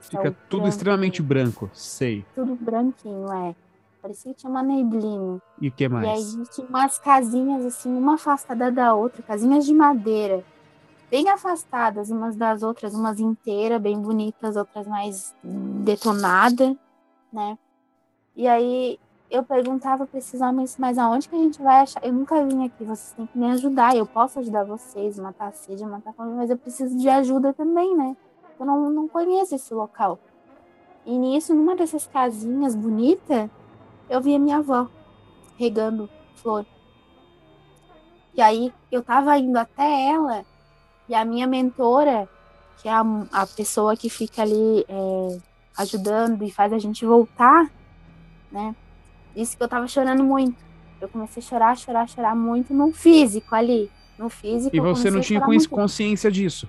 Fica tudo branco, extremamente branco, sei. Tudo branquinho, é. Parecia que tinha uma neblina. E o que mais? E aí tinha umas casinhas, assim, uma afastada da outra, casinhas de madeira. Bem afastadas umas das outras, umas inteiras, bem bonitas, outras mais detonadas, né? E aí eu perguntava para esses homens, mas aonde que a gente vai achar? Eu nunca vim aqui, vocês têm que me ajudar. Eu posso ajudar vocês, matar a sede, matar a fome, mas eu preciso de ajuda também, né? Eu não, não conheço esse local. E nisso, numa dessas casinhas bonitas, eu vi a minha avó regando flor. E aí eu tava indo até ela, e a minha mentora, que é a, a pessoa que fica ali é, ajudando e faz a gente voltar, né? Disse que eu tava chorando muito. Eu comecei a chorar, chorar, chorar muito no físico ali. No físico. E você não tinha consciência disso?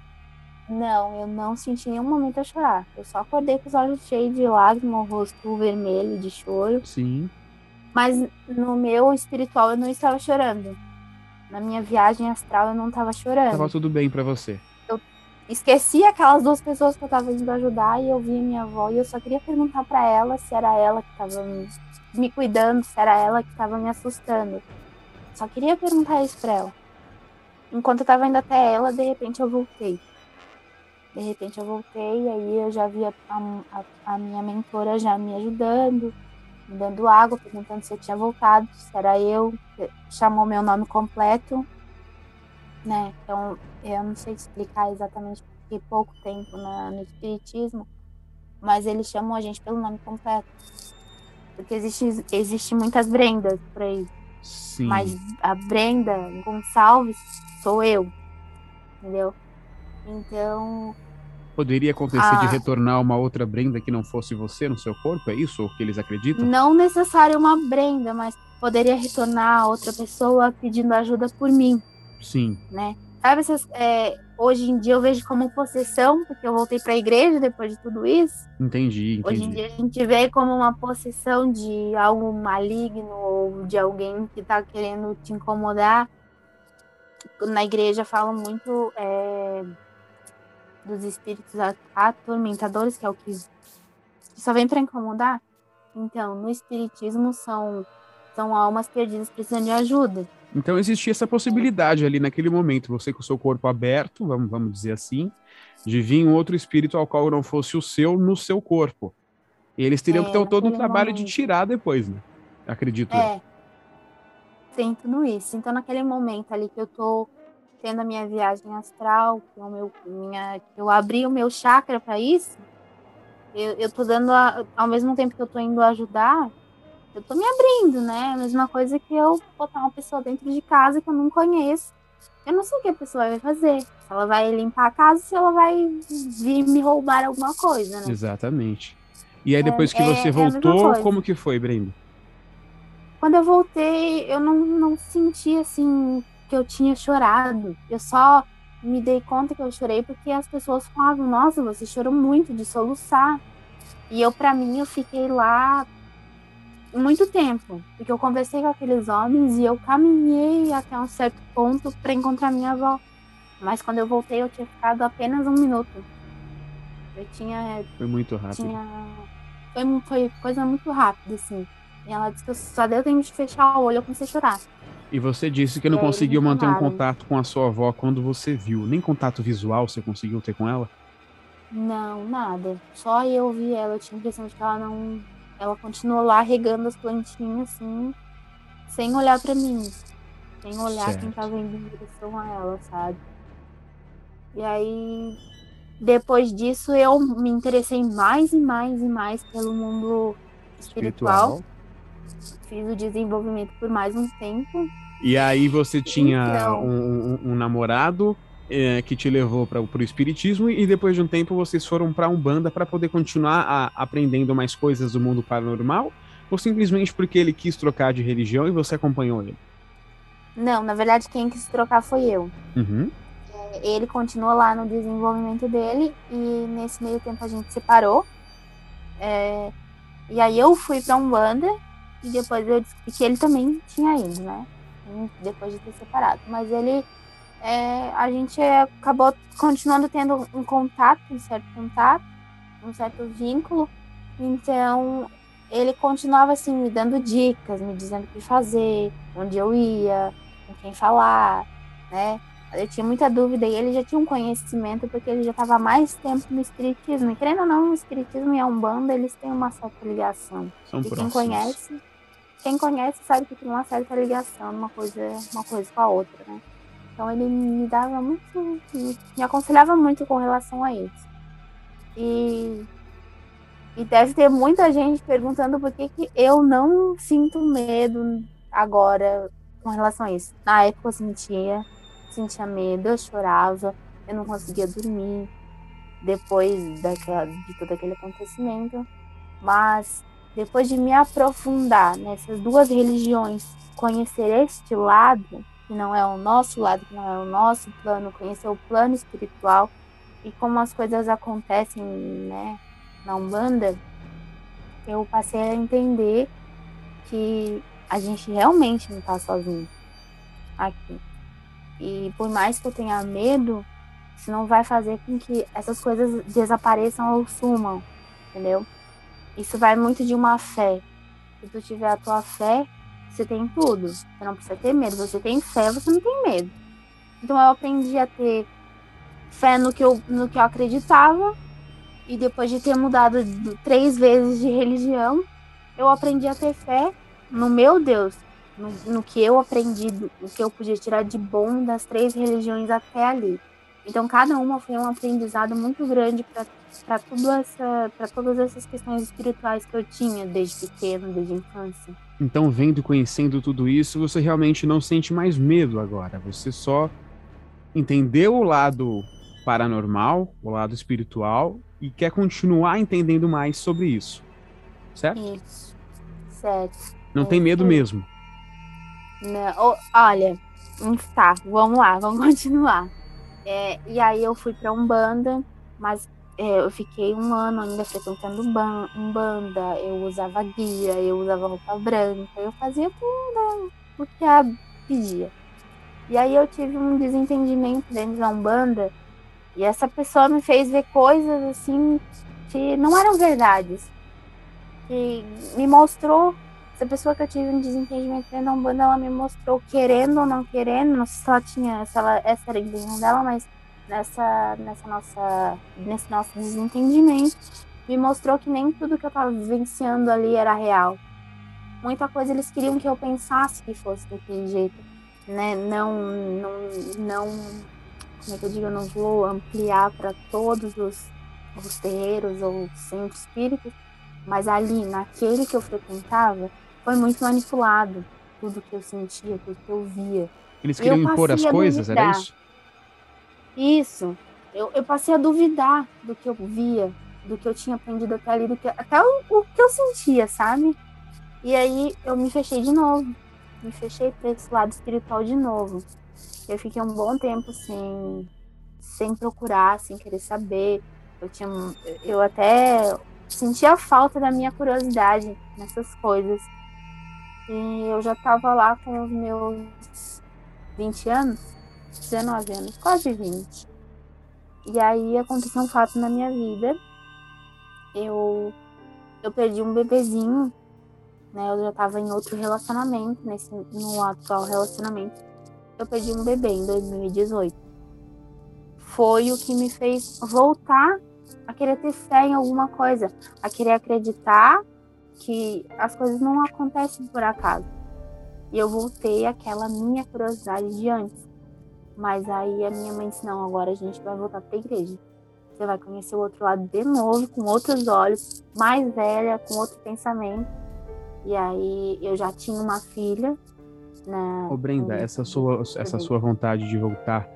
Não, eu não senti nenhum momento a chorar. Eu só acordei com os olhos cheios de lágrimas, o rosto vermelho de choro. Sim. Mas no meu espiritual eu não estava chorando. Na minha viagem astral eu não estava chorando. Tava tudo bem para você. Eu esqueci aquelas duas pessoas que eu estava indo ajudar e eu vi minha avó e eu só queria perguntar para ela se era ela que estava me cuidando, se era ela que estava me assustando. Só queria perguntar isso pra ela. Enquanto eu tava indo até ela, de repente eu voltei. De repente eu voltei, e aí eu já via a, a, a minha mentora já me ajudando, me dando água, perguntando se eu tinha voltado, se era eu, chamou meu nome completo, né? Então, eu não sei explicar exatamente porque pouco tempo na, no Espiritismo, mas eles chamam a gente pelo nome completo. Porque existe, existe muitas Brendas por aí. Sim. Mas a Brenda Gonçalves sou eu. Entendeu? Então. Poderia acontecer a... de retornar uma outra Brenda que não fosse você no seu corpo? É isso o que eles acreditam? Não necessário uma Brenda, mas poderia retornar outra pessoa pedindo ajuda por mim. Sim. Né? Sabe, essas, é, hoje em dia eu vejo como possessão, porque eu voltei para a igreja depois de tudo isso. Entendi, entendi. Hoje em dia a gente vê como uma possessão de algo maligno ou de alguém que está querendo te incomodar. Na igreja falam muito é, dos espíritos atormentadores, que é o que só vem para incomodar. Então, no espiritismo são, são almas perdidas precisando de ajuda. Então existia essa possibilidade ali naquele momento, você com o seu corpo aberto, vamos, vamos dizer assim, de vir um outro espírito ao qual não fosse o seu no seu corpo. E eles teriam é, que ter todo um trabalho momento. de tirar depois, né? Acredito. É. Eu. Tem tudo isso. Então naquele momento ali que eu tô tendo a minha viagem astral, que, é o meu, minha, que eu abri o meu chakra para isso, eu, eu tô dando, a, ao mesmo tempo que eu tô indo ajudar, eu tô me abrindo, né? A mesma coisa que eu botar uma pessoa dentro de casa que eu não conheço. Eu não sei o que a pessoa vai fazer. Se ela vai limpar a casa, se ela vai vir me roubar alguma coisa, né? Exatamente. E aí depois é, que você é, voltou, é como que foi, Brenda? Quando eu voltei, eu não, não senti assim que eu tinha chorado. Eu só me dei conta que eu chorei porque as pessoas falavam, nossa, você chorou muito de soluçar. E eu, para mim, eu fiquei lá muito tempo, porque eu conversei com aqueles homens e eu caminhei até um certo ponto para encontrar minha avó. Mas quando eu voltei, eu tinha ficado apenas um minuto. Eu tinha. Foi muito rápido. Tinha, foi, foi coisa muito rápida, assim. E ela disse que só deu tempo de fechar o olho, eu comecei a chorar. E você disse que não conseguiu manter um contato com a sua avó quando você viu. Nem contato visual você conseguiu ter com ela? Não, nada. Só eu vi ela. Eu tinha a impressão de que ela não. Ela continuou lá regando as plantinhas assim, sem olhar para mim. Sem olhar certo. quem tava indo em direção a ela, sabe? E aí, depois disso, eu me interessei mais e mais e mais pelo mundo espiritual. espiritual. Fiz o desenvolvimento por mais um tempo. E aí você tinha então... um, um, um, namorado é, que te levou para o espiritismo e depois de um tempo vocês foram para umbanda para poder continuar a, aprendendo mais coisas do mundo paranormal ou simplesmente porque ele quis trocar de religião e você acompanhou ele? Não, na verdade quem quis trocar foi eu. Uhum. É, ele continuou lá no desenvolvimento dele e nesse meio tempo a gente separou. É, e aí eu fui para umbanda e depois eu descobri que ele também tinha ido, né? depois de ter separado. Mas ele, é, a gente acabou continuando tendo um contato, um certo contato, um certo vínculo. Então, ele continuava assim me dando dicas, me dizendo o que fazer, onde eu ia, com quem falar, né? Eu tinha muita dúvida e ele já tinha um conhecimento porque ele já estava mais tempo no espiritismo. E querendo ou não, o espiritismo e a Umbanda, eles têm uma certa ligação. São e próximos. quem conhece quem conhece sabe que tem uma certa ligação uma coisa, uma coisa com a outra, né? Então ele me dava muito, me aconselhava muito com relação a isso. E, e deve ter muita gente perguntando por que, que eu não sinto medo agora com relação a isso. Na época eu sentia, sentia medo, eu chorava, eu não conseguia dormir depois daquela, de todo aquele acontecimento. Mas depois de me aprofundar nessas duas religiões, conhecer este lado, que não é o nosso lado, que não é o nosso plano, conhecer o plano espiritual e como as coisas acontecem, né, na Umbanda, eu passei a entender que a gente realmente não está sozinho aqui. E por mais que eu tenha medo, isso não vai fazer com que essas coisas desapareçam ou sumam, entendeu? Isso vai muito de uma fé. Se tu tiver a tua fé, você tem tudo. Você não precisa ter medo. Você tem fé, você não tem medo. Então eu aprendi a ter fé no que eu, no que eu acreditava. E depois de ter mudado três vezes de religião, eu aprendi a ter fé no meu Deus. No, no que eu aprendi, o que eu podia tirar de bom das três religiões até ali. Então cada uma foi um aprendizado muito grande para para todas essas questões espirituais que eu tinha desde pequeno, desde infância. Então, vendo e conhecendo tudo isso, você realmente não sente mais medo agora. Você só entendeu o lado paranormal, o lado espiritual e quer continuar entendendo mais sobre isso. Certo? Isso. Certo. Não é, tem medo mesmo. Não, olha, tá, vamos lá, vamos continuar. É, e aí eu fui para Umbanda, mas é, eu fiquei um ano ainda frequentando um banda, eu usava guia, eu usava roupa branca, eu fazia tudo o que a pedia. E aí eu tive um desentendimento dentro da Umbanda, e essa pessoa me fez ver coisas assim que não eram verdades. Que me mostrou, essa pessoa que eu tive um desentendimento dentro da Umbanda, ela me mostrou querendo ou não querendo, não sei se ela tinha, se ela, essa era a intenção dela, mas nessa, nessa nossa, nesse nosso desentendimento, me mostrou que nem tudo que eu estava vivenciando ali era real. Muita coisa eles queriam que eu pensasse que fosse daquele jeito, né? Não, não, não, como é que eu digo? Eu não vou ampliar para todos os, os terreiros ou centros espíritos, mas ali, naquele que eu frequentava, foi muito manipulado tudo que eu sentia, tudo que eu via. Eles queriam impor as coisas, era isso? Isso. Eu, eu passei a duvidar do que eu via, do que eu tinha aprendido até ali, do que, até o, o que eu sentia, sabe? E aí eu me fechei de novo. Me fechei para esse lado espiritual de novo. Eu fiquei um bom tempo sem, sem procurar, sem querer saber. Eu tinha, eu até sentia falta da minha curiosidade nessas coisas. E eu já estava lá com os meus 20 anos 19 anos, quase 20. E aí aconteceu um fato na minha vida. Eu, eu perdi um bebezinho né? Eu já estava em outro relacionamento, nesse, no atual relacionamento. Eu perdi um bebê em 2018. Foi o que me fez voltar a querer ter fé em alguma coisa, a querer acreditar que as coisas não acontecem por acaso. E eu voltei àquela minha curiosidade de antes. Mas aí a minha mãe disse: não, agora a gente vai voltar para a igreja. Você vai conhecer o outro lado de novo, com outros olhos, mais velha, com outro pensamento. E aí eu já tinha uma filha. Né, Ô Brenda, essa sua, essa sua vontade de voltar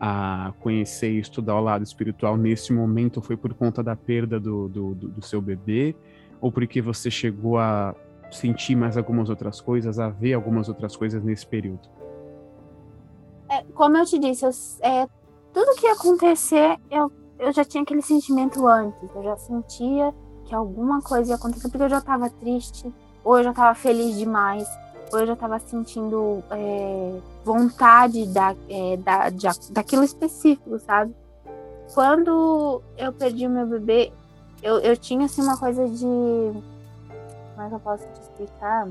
a conhecer e estudar o lado espiritual nesse momento foi por conta da perda do, do, do seu bebê? Ou porque você chegou a sentir mais algumas outras coisas, a ver algumas outras coisas nesse período? É, como eu te disse, eu, é, tudo que ia acontecer, eu, eu já tinha aquele sentimento antes. Eu já sentia que alguma coisa ia acontecer, porque eu já estava triste, ou eu já estava feliz demais, ou eu já estava sentindo é, vontade da, é, da, de, daquilo específico, sabe? Quando eu perdi o meu bebê, eu, eu tinha assim uma coisa de. Como é que eu posso te explicar?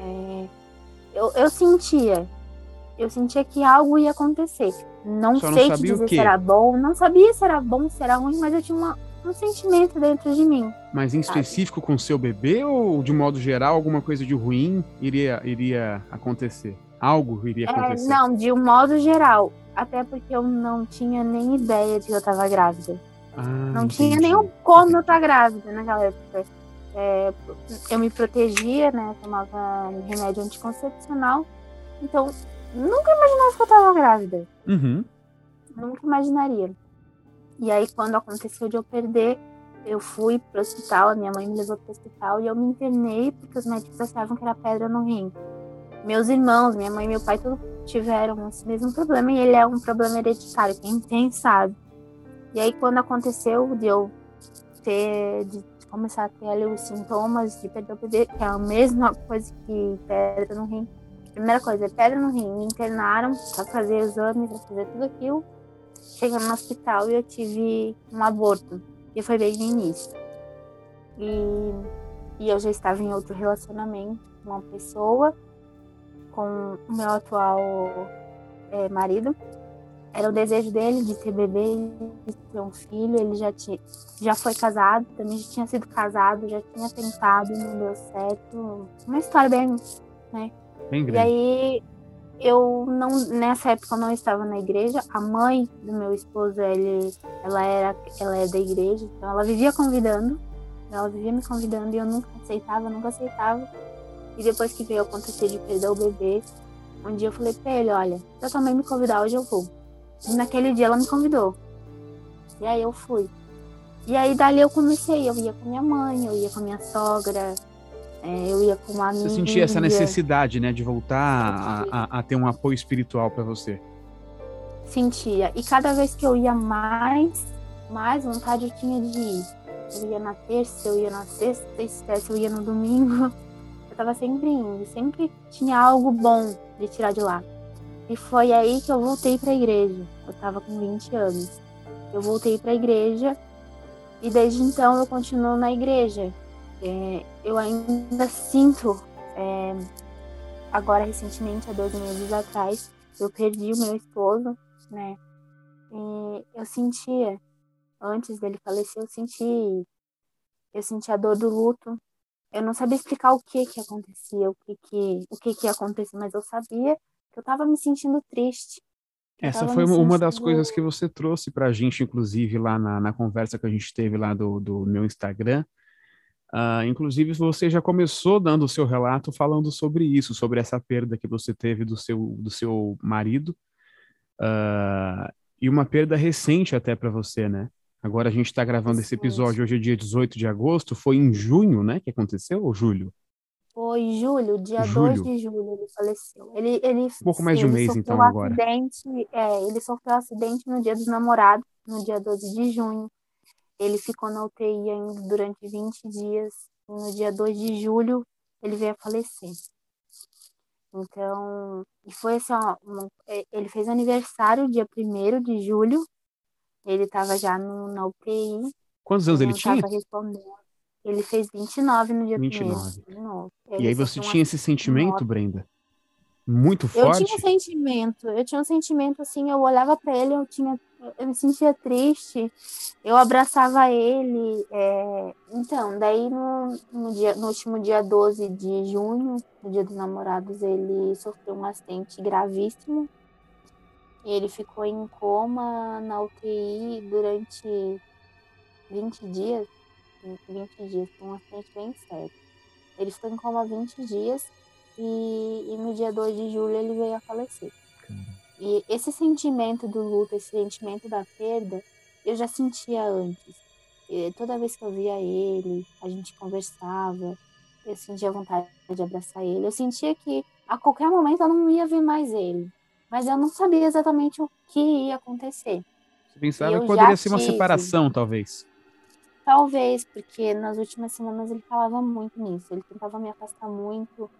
É, eu, eu sentia. Eu sentia que algo ia acontecer. Não Só sei não te dizer se era bom, não sabia se era bom, se era ruim, mas eu tinha uma, um sentimento dentro de mim. Mas em sabe? específico com o seu bebê ou de modo geral alguma coisa de ruim iria, iria acontecer? Algo iria É, acontecer? não, de um modo geral. Até porque eu não tinha nem ideia de que eu tava grávida. Ah, Não tinha entendi. nenhum como eu estar grávida naquela época. É, eu me protegia, né? Tomava remédio anticoncepcional. Então, nunca imaginava que eu tava grávida. Uhum. Nunca imaginaria. E aí, quando aconteceu de eu perder, eu fui pro hospital, a minha mãe me levou pro hospital e eu me internei porque os médicos achavam que era pedra no rim. Meus irmãos, minha mãe e meu pai, todos tiveram esse mesmo problema e ele é um problema hereditário, quem tem sabe. E aí, quando aconteceu de eu ter, de começar a ter ali os sintomas de bebê, que é a mesma coisa que pedra no rim. Primeira coisa, é pedra no rim. Me internaram pra fazer exames, pra fazer tudo aquilo. Chegando no hospital e eu tive um aborto. E foi bem no início. E, e eu já estava em outro relacionamento com uma pessoa, com o meu atual é, marido. Era o desejo dele de ter bebê, de ter um filho. Ele já, tinha, já foi casado, também já tinha sido casado, já tinha tentado, não deu certo. Uma história bem Bem e grande. aí eu não nessa época eu não estava na igreja. A mãe do meu esposo, ele, ela era ela é da igreja, então ela vivia convidando. Ela vivia me convidando e eu nunca aceitava, nunca aceitava. E depois que veio acontecer de perder o bebê, um dia eu falei pra ele, olha, se eu também me convidar hoje eu vou. E naquele dia ela me convidou. E aí eu fui. E aí dali eu comecei, eu ia com minha mãe, eu ia com minha sogra, é, eu ia com uma amiga. Você sentia essa necessidade, né, de voltar a, a- a ter um apoio espiritual para você? sentia. E cada vez que eu ia mais, mais vontade eu tinha de ir. Eu ia na terça, eu ia na sexta, se desse, eu ia no domingo. Eu tava sempre indo, sempre tinha algo bom de tirar de lá. E foi aí que eu voltei pra igreja. Eu tava com 20 anos. Eu voltei pra igreja e desde então eu continuo na igreja. É, eu ainda sinto, é, agora recentemente, há dois meses atrás, eu perdi o meu esposo né? E eu sentia, antes dele falecer, eu senti, eu senti a dor do luto. Eu não sabia explicar o que que acontecia, o que que, o que que ia acontecer, mas eu sabia eu tava me sentindo triste. Essa foi uma das sentindo- coisas que você trouxe para a gente, inclusive, lá na, na conversa que a gente teve lá do, do meu Instagram. Ah, inclusive, você já começou dando o seu relato falando sobre isso, sobre essa perda que você teve do seu, do seu marido. Ah, e uma perda recente até para você, né? Agora a gente está gravando esse episódio, hoje é dia 18 de agosto, foi em junho, né, que aconteceu, ou julho? Foi julho, dia Julho. 2 de julho ele faleceu. Ele, ele, Um pouco mais de um mês, sofreu então, um agora. Acidente, é, ele sofreu um acidente no dia dos namorados, no dia 12 de junho. Ele ficou na UTI ainda durante 20 dias. E no dia 2 de julho, ele veio a falecer. Então, e foi assim, ó, uma- é, ele fez aniversário dia 1 de julho. Ele estava já no, na UTI. Quantos anos ele tinha? estava respondendo. Ele fez 29 no dia 29. primeiro. E aí você tinha esse sentimento, Brenda? Muito forte? Eu tinha um sentimento, eu tinha um sentimento assim, eu olhava para ele, eu tinha, eu me sentia triste, eu abraçava ele. É... Então, daí no, no, dia, no último dia 12 de junho, no dia dos namorados, ele sofreu um acidente gravíssimo. E ele ficou em coma na UTI durante 20 dias. 20 dias, foi um acidente bem sério. Ele ficou em coma 20 dias e, e no dia 2 de julho ele veio a falecer. E esse sentimento do luto, esse sentimento da perda, eu já sentia antes. E toda vez que eu via ele, a gente conversava, eu sentia vontade de abraçar ele. Eu sentia que a qualquer momento eu não ia ver mais ele. Mas eu não sabia exatamente o que ia acontecer. Você pensava que poderia ser uma separação, talvez? Talvez, porque nas últimas semanas ele falava muito nisso. Ele tentava me afastar muito,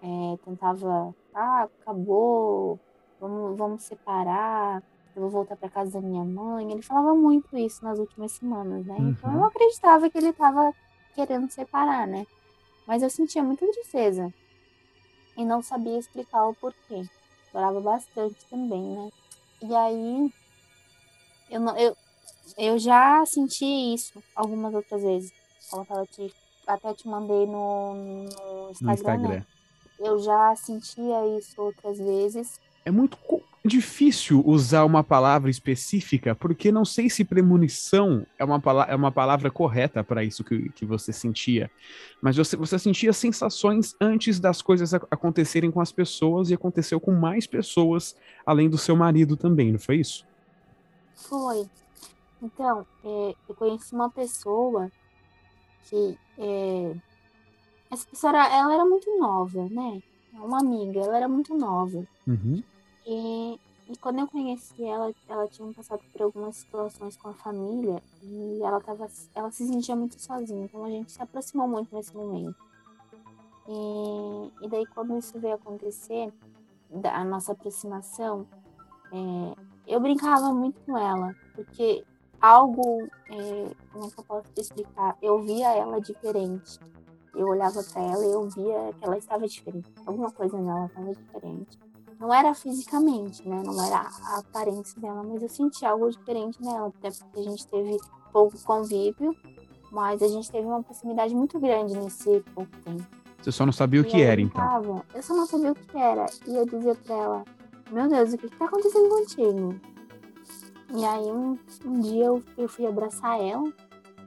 é, tentava, ah, acabou, vamos, vamos separar, eu vou voltar para casa da minha mãe. Ele falava muito isso nas últimas semanas, né? Uhum. Então eu uhum. acreditava que ele estava querendo separar, né? Mas eu sentia muita tristeza e não sabia explicar o porquê. Chorava bastante também, né? E aí eu, não, eu, eu já senti isso algumas outras vezes. Como eu te, até te mandei no, no Instagram. No Instagram. Né? Eu já sentia isso outras vezes. É muito difícil usar uma palavra específica, porque não sei se premonição é uma, é uma palavra correta para isso que, que você sentia. Mas você, você sentia sensações antes das coisas acontecerem com as pessoas e aconteceu com mais pessoas além do seu marido também, não foi isso? Foi. Então, é, eu conheci uma pessoa que é, essa pessoa era, ela era muito nova, né? Uma amiga, ela era muito nova. Uhum. E, e quando eu conheci ela, ela tinha passado por algumas situações com a família e ela tava, ela se sentia muito sozinha, então a gente se aproximou muito nesse momento. E, e daí quando isso veio acontecer, a nossa aproximação, é, eu brincava muito com ela, porque algo, é, como é que eu posso explicar? Eu via ela diferente eu olhava para ela e eu via que ela estava diferente. Alguma coisa nela estava diferente. Não era fisicamente, né? Não era a aparência dela, mas eu senti algo diferente nela, até porque a gente teve pouco convívio, mas a gente teve uma proximidade muito grande nesse pouco tempo. Você só não sabia o que era, então? Tava, eu só não sabia o que era. E eu dizia pra ela, meu Deus, o que, que tá acontecendo contigo? E aí um, um dia eu, eu fui abraçar ela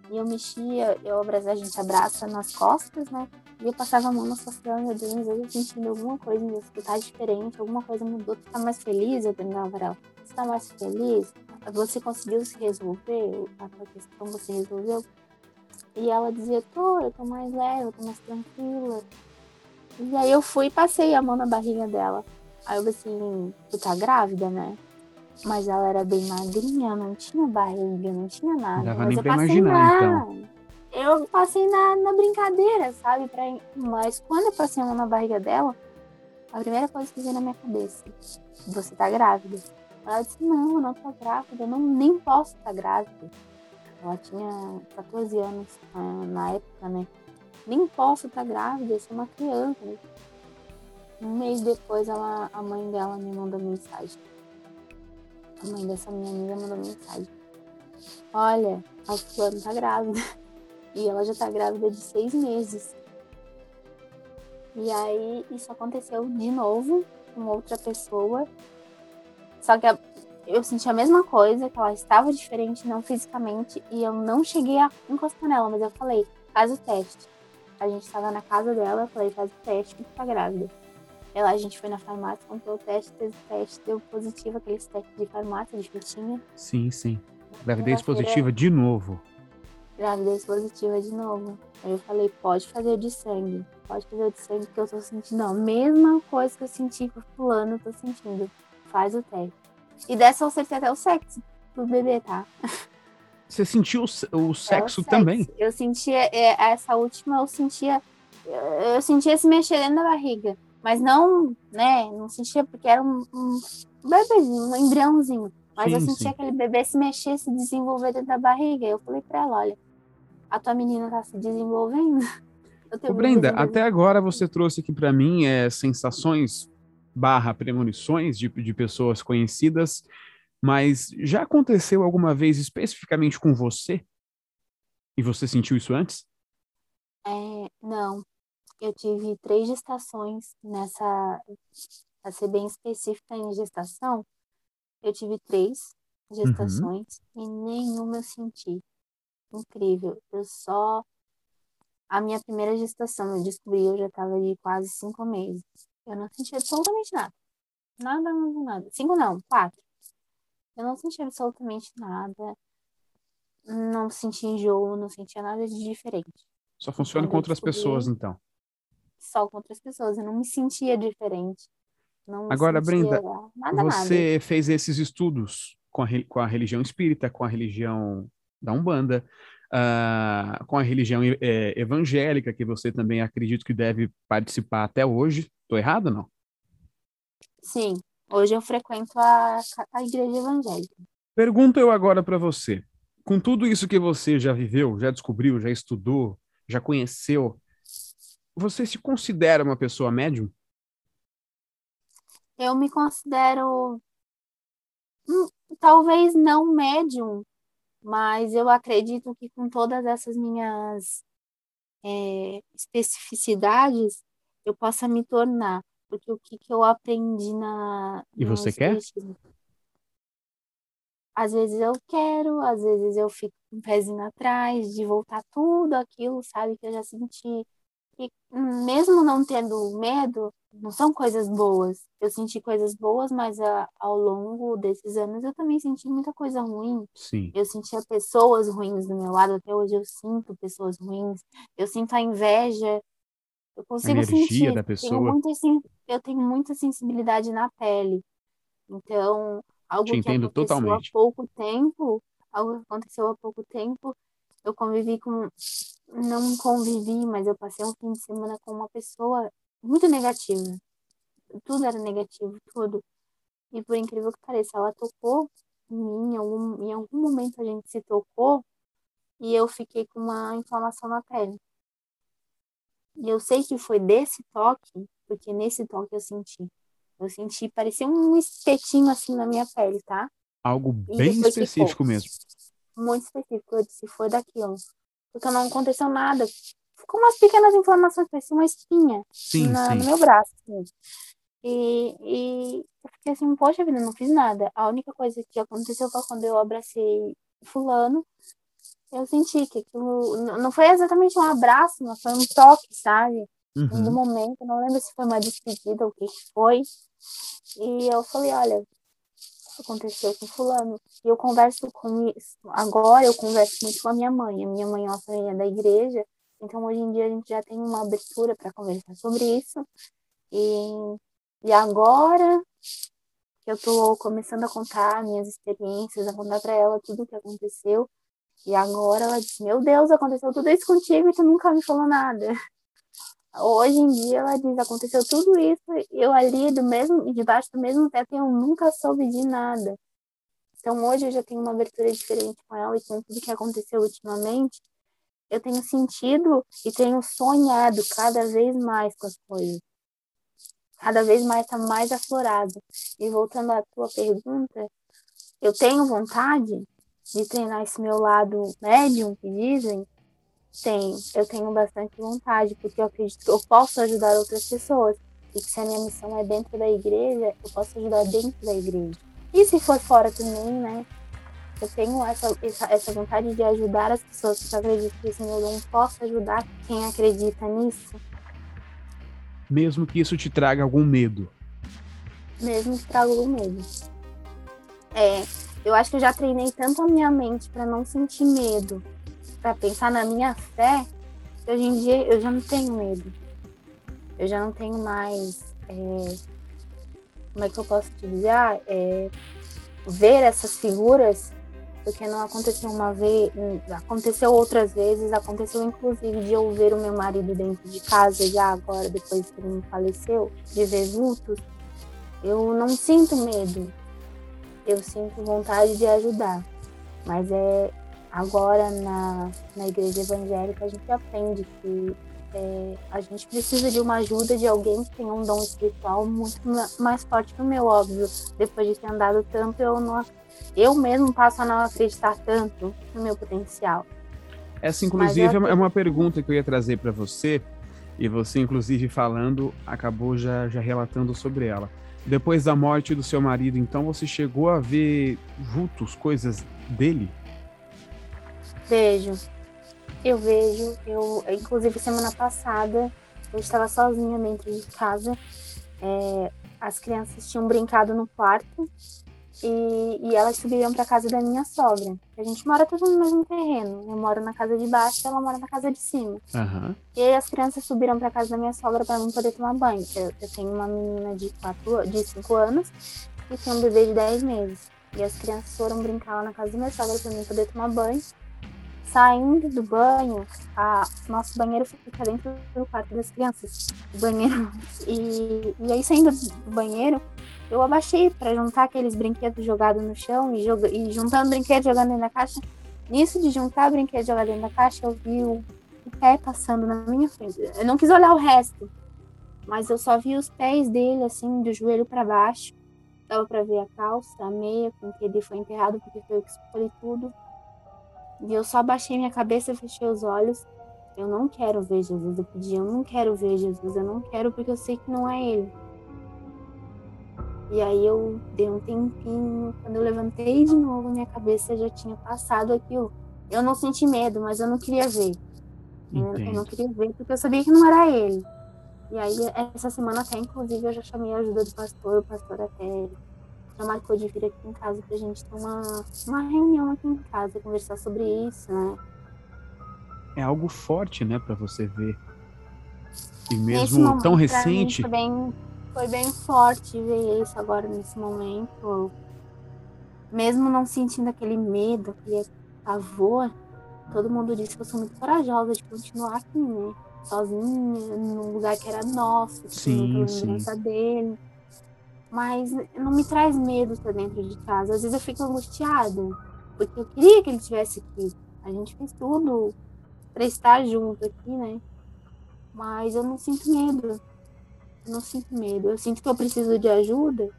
e eu mexia, eu abraçava, a gente abraça nas costas, né? E eu passava a mão costas dela, meu Deus, eu tô sentindo alguma coisa nisso, tu tá diferente, alguma coisa mudou, tu tá mais feliz? Eu perguntava pra ela, você tá mais feliz? Você conseguiu se resolver? A tua questão você resolveu? E ela dizia, tô, eu tô mais leve, eu tô mais tranquila. E aí eu fui e passei a mão na barriga dela. Aí eu assim, tu tá grávida, né? Mas ela era bem magrinha, não tinha barriga, não tinha nada. Dava mas nem eu pra imaginar, na... então. Eu passei na, na brincadeira, sabe? Pra... Mas quando eu passei a mão na barriga dela, a primeira coisa que veio na minha cabeça, você tá grávida. Ela disse, não, eu não tô grávida, eu não, nem posso estar tá grávida. Ela tinha 14 anos uh, na época, né? Nem posso estar tá grávida, eu sou uma criança. Um mês depois, ela, a mãe dela me mandou mensagem a mãe dessa minha amiga mandou mensagem. Olha, a fulana tá grávida. E ela já tá grávida de seis meses. E aí isso aconteceu de novo com outra pessoa. Só que eu senti a mesma coisa, que ela estava diferente, não fisicamente, e eu não cheguei a encostar nela, mas eu falei, faz o teste. A gente estava na casa dela, eu falei, faz o teste que tá grávida. Ela, a gente foi na farmácia, comprou o teste, fez o teste, deu positivo, aqueles testes de farmácia, de fitinha. Sim, sim. Gravidez positiva de novo. Gravidez positiva de novo. Aí eu falei, pode fazer de sangue. Pode fazer de sangue, porque eu tô sentindo a mesma coisa que eu senti com o fulano, eu tô sentindo. Faz o teste. E dessa eu acertei até o sexo do bebê, tá? Você sentiu o, sexo, é o sexo também? Eu sentia, é, essa última eu sentia, eu sentia se mexer dentro da barriga. Mas não, né, não sentia porque era um, um bebezinho, um embriãozinho. Mas sim, eu sentia sim. aquele bebê se mexer, se desenvolver dentro da barriga. Eu falei pra ela, olha, a tua menina tá se desenvolvendo. Ô, Brenda, até agora você trouxe aqui para mim é, sensações barra premonições de, de pessoas conhecidas, mas já aconteceu alguma vez especificamente com você? E você sentiu isso antes? É, não. Eu tive três gestações nessa. Para ser bem específica em gestação, eu tive três gestações uhum. e nenhuma eu senti. Incrível. Eu só. A minha primeira gestação, eu descobri, eu já estava de quase cinco meses. Eu não senti absolutamente nada. Nada, nada, nada. Cinco não, quatro. Eu não senti absolutamente nada. Não senti enjoo, não sentia nada de diferente. Só funciona com outras pessoas, então. Só com outras pessoas. Eu não me sentia diferente. Não Agora, Brenda, nada, você nada. fez esses estudos com a, com a religião espírita, com a religião da Umbanda, uh, com a religião é, evangélica, que você também acredito que deve participar até hoje. Estou errado ou não? Sim, hoje eu frequento a, a igreja evangélica. Pergunto eu agora para você. Com tudo isso que você já viveu, já descobriu, já estudou, já conheceu, você se considera uma pessoa médium? Eu me considero hum, talvez não médium, mas eu acredito que com todas essas minhas é, especificidades eu possa me tornar, porque o que, que eu aprendi na e você quer? Às vezes eu quero, às vezes eu fico com um pezinho atrás de voltar tudo aquilo, sabe, que eu já senti. E mesmo não tendo medo, não são coisas boas. Eu senti coisas boas, mas a, ao longo desses anos eu também senti muita coisa ruim. Sim. Eu sentia pessoas ruins do meu lado, até hoje eu sinto pessoas ruins. Eu sinto a inveja. Eu consigo a energia sentir. da pessoa. Tenho muita, eu tenho muita sensibilidade na pele. Então, algo Te que aconteceu totalmente. há pouco tempo, algo que aconteceu há pouco tempo, eu convivi com não convivi, mas eu passei um fim de semana com uma pessoa muito negativa. Tudo era negativo, tudo. E por incrível que pareça, ela tocou em mim, em algum, em algum momento a gente se tocou e eu fiquei com uma inflamação na pele. E eu sei que foi desse toque, porque nesse toque eu senti. Eu senti, parecia um espetinho assim na minha pele, tá? Algo bem específico mesmo. Muito específico. Eu disse, foi daquilo. Porque não aconteceu nada. Ficou umas pequenas inflamações, parecia uma espinha sim, na, sim. no meu braço. Assim. E, e eu fiquei assim, poxa vida, não fiz nada. A única coisa que aconteceu foi quando eu abracei fulano, eu senti que aquilo não foi exatamente um abraço, mas foi um toque, sabe? uhum. no momento, não lembro se foi uma despedida ou o que foi. E eu falei, olha, isso aconteceu com fulano. E eu converso com isso. Agora eu converso muito com a minha mãe. A minha mãe é uma família da igreja. Então hoje em dia a gente já tem uma abertura para conversar sobre isso. E, e agora que eu estou começando a contar minhas experiências, a contar para ela tudo o que aconteceu. E agora ela diz: Meu Deus, aconteceu tudo isso contigo e tu nunca me falou nada. Hoje em dia ela diz, aconteceu tudo isso, eu ali do mesmo, debaixo do mesmo teto, eu nunca soube de nada. Então hoje eu já tenho uma abertura diferente com ela e com tudo que aconteceu ultimamente, eu tenho sentido e tenho sonhado cada vez mais com as coisas. Cada vez mais está mais aflorado. E voltando à tua pergunta, eu tenho vontade de treinar esse meu lado médium que dizem, tenho, eu tenho bastante vontade, porque eu acredito que eu posso ajudar outras pessoas. E que se a minha missão é dentro da igreja, eu posso ajudar dentro da igreja. E se for fora também, né? Eu tenho essa, essa, essa vontade de ajudar as pessoas, porque eu acredito que esse meu dom possa ajudar quem acredita nisso. Mesmo que isso te traga algum medo. Mesmo que traga algum medo. É, eu acho que eu já treinei tanto a minha mente para não sentir medo para pensar na minha fé, hoje em dia eu já não tenho medo. Eu já não tenho mais. É, como é que eu posso te dizer? Ah, é, ver essas figuras, porque não aconteceu uma vez, aconteceu outras vezes, aconteceu inclusive de eu ver o meu marido dentro de casa já agora, depois que ele faleceu, de ver vultos. Eu não sinto medo, eu sinto vontade de ajudar, mas é agora na, na igreja evangélica a gente aprende que é, a gente precisa de uma ajuda de alguém que tem um dom espiritual muito mais forte que o meu, óbvio. Depois de ter andado tanto, eu não eu mesmo passo a não acreditar tanto no meu potencial. Essa, inclusive, é uma pergunta que eu ia trazer para você, e você, inclusive, falando, acabou já, já relatando sobre ela. Depois da morte do seu marido, então, você chegou a ver vultos, coisas dele? Vejo. Eu vejo. Eu, inclusive, semana passada, eu estava sozinha dentro de casa. É, as crianças tinham brincado no quarto e, e elas subiram para casa da minha sogra. A gente mora tudo no mesmo terreno. Eu moro na casa de baixo ela mora na casa de cima. Uhum. E aí as crianças subiram para casa da minha sogra para não poder tomar banho. Eu, eu, tenho uma menina de 5 de cinco anos e tenho um bebê de 10 meses. E as crianças foram brincar lá na casa da minha sogra para não poder tomar banho. Saindo do banho, a, nosso banheiro fica dentro do quarto das crianças. O banheiro. E, e aí saindo do banheiro, eu abaixei para juntar aqueles brinquedos jogados no chão e, joga, e juntando brinquedo jogando dentro da caixa. Nisso de juntar brinquedo jogado dentro da caixa, eu vi o, o pé passando na minha frente. Eu não quis olhar o resto, mas eu só vi os pés dele, assim, do joelho para baixo. Dava para ver a calça, a meia com que ele foi enterrado, porque foi eu que escolhi tudo. E eu só abaixei minha cabeça, fechei os olhos. Eu não quero ver Jesus. Eu pedi, eu não quero ver Jesus. Eu não quero porque eu sei que não é ele. E aí eu dei um tempinho, quando eu levantei de novo, minha cabeça já tinha passado aquilo. Eu não senti medo, mas eu não queria ver. Eu, eu, não queria ver porque eu sabia que não era ele. E aí essa semana até, inclusive, eu já chamei a ajuda do pastor, o pastor até já marcou de vir aqui em casa pra gente ter uma, uma reunião aqui em casa, conversar sobre isso, né? É algo forte, né, para você ver. E mesmo momento, tão recente. Foi bem foi bem forte ver isso agora nesse momento. Mesmo não sentindo aquele medo, aquele pavor, todo mundo disse que eu sou muito corajosa de continuar aqui, né? Sozinha, num lugar que era nosso, que sim, lembrança dele. Mas não me traz medo estar dentro de casa. Às vezes eu fico angustiada, porque eu queria que ele estivesse aqui. A gente fez tudo para estar junto aqui, né? Mas eu não sinto medo não sinto medo. Eu sinto que eu preciso de ajuda.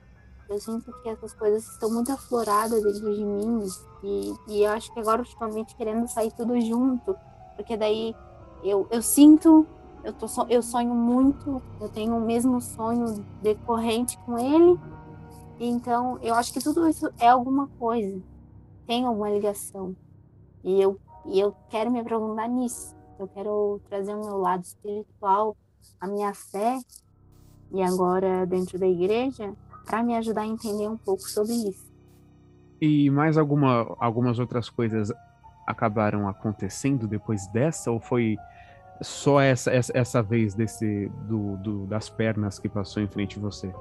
Eu sinto que essas coisas estão muito afloradas dentro de mim. E, e eu acho que agora, ultimamente, querendo sair tudo junto. Porque daí eu, eu sinto, eu, tô, eu sonho muito, eu tenho o mesmo sonho decorrente com ele. Então, eu acho que tudo isso é alguma coisa. Tem alguma ligação. E eu, e eu quero me aprofundar nisso. Eu quero trazer o meu lado espiritual, a minha fé e agora dentro da igreja para me ajudar a entender um pouco sobre isso. E mais alguma, algumas outras coisas acabaram acontecendo depois dessa ou foi só essa, essa, essa vez desse do, do, das pernas que passou em frente de você?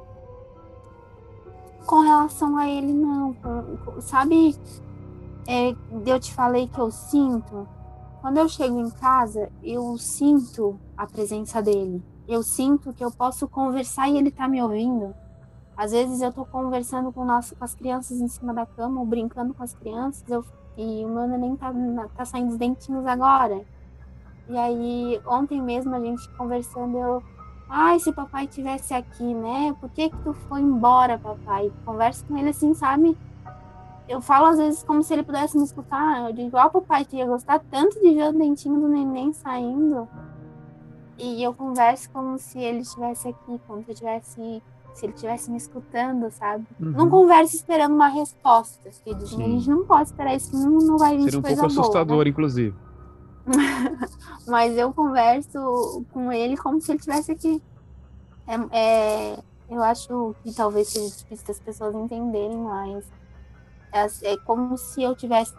Com relação a ele, não. Sabe, é, eu te falei que eu sinto. Quando eu chego em casa, eu sinto a presença dele eu sinto que eu posso conversar e ele tá me ouvindo. Às vezes eu tô conversando com, nosso, com as crianças em cima da cama, ou brincando com as crianças, eu, e o meu neném tá, tá saindo os dentinhos agora. E aí, ontem mesmo a gente conversando, eu. Ai, se papai tivesse aqui, né? Por que que tu foi embora, papai? Converso com ele assim, sabe? Eu falo às vezes como se ele pudesse me escutar. Eu digo, ó, oh, papai, tu ia gostar tanto de ver o dentinho do neném saindo. E eu converso como se ele estivesse aqui, como se eu tivesse se ele estivesse me escutando, sabe? Uhum. Não converse esperando uma resposta, filhos. A gente não pode esperar isso, não, não vai vir Seria um pouco boa, assustador, né? inclusive. Mas eu converso com ele como se ele estivesse aqui. É, é, eu acho que talvez seja difícil das pessoas entenderem, mas é, é como se eu tivesse,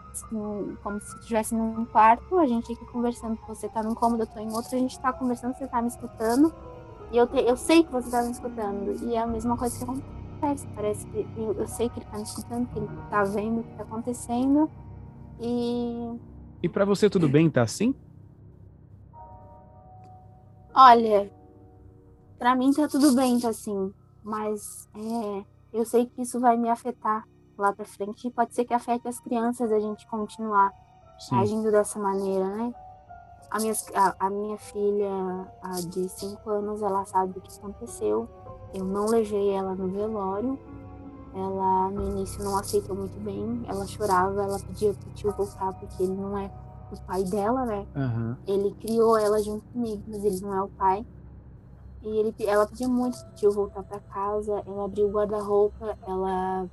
como se estivesse num quarto, a gente aqui conversando, você tá num cômodo, eu tô em outro, a gente tá conversando, você tá me escutando, e eu, te, eu sei que você tá me escutando, e é a mesma coisa que acontece, parece que eu, eu sei que ele tá me escutando, que ele tá vendo o que tá acontecendo, e... E para você tudo bem, tá assim? Olha, para mim tá tudo bem, tá assim, mas é, eu sei que isso vai me afetar lá para frente, pode ser que afete as crianças a gente continuar Sim. agindo dessa maneira, né? A minha, a, a minha filha a de 5 anos, ela sabe o que aconteceu. Eu não levei ela no velório. Ela no início não aceitou muito bem. Ela chorava, ela pedia pro tio voltar porque ele não é o pai dela, né? Uhum. Ele criou ela junto comigo, mas ele não é o pai. E ele, ela pedia muito pro tio voltar para casa. Ela abriu o guarda-roupa, ela.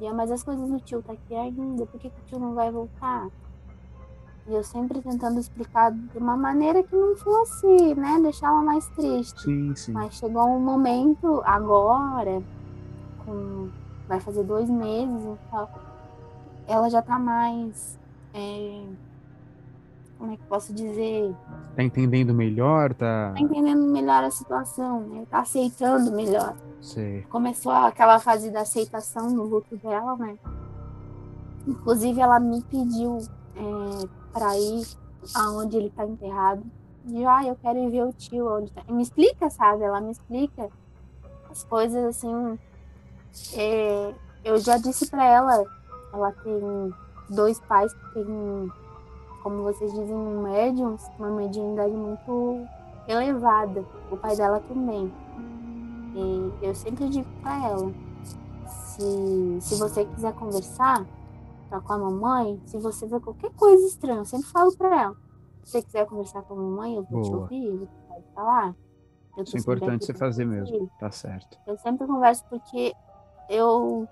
E, mas as coisas do tio tá aqui ainda, por que, que o tio não vai voltar? E eu sempre tentando explicar de uma maneira que não fosse, né, deixar ela mais triste. Sim, sim. Mas chegou um momento agora, com, vai fazer dois meses e tal, ela já tá mais. É, como é que posso dizer? Tá entendendo melhor, tá? Tá entendendo melhor a situação, né? Tá aceitando melhor. Sei. Começou aquela fase da aceitação no luto dela, né? Inclusive, ela me pediu é, para ir aonde ele tá enterrado. E, ah, eu quero ir ver o tio onde tá. E me explica, sabe? Ela me explica as coisas assim. É, eu já disse para ela, ela tem dois pais que têm como vocês dizem, médiums, uma mediunidade muito elevada. O pai dela também. E eu sempre digo para ela, se, se você quiser conversar tá com a mamãe, se você ver qualquer coisa estranha, eu sempre falo para ela, se você quiser conversar com a mamãe, eu vou Boa. te ouvir, pode falar. Isso é importante você fazer mesmo, tá certo. Eu sempre converso porque eu,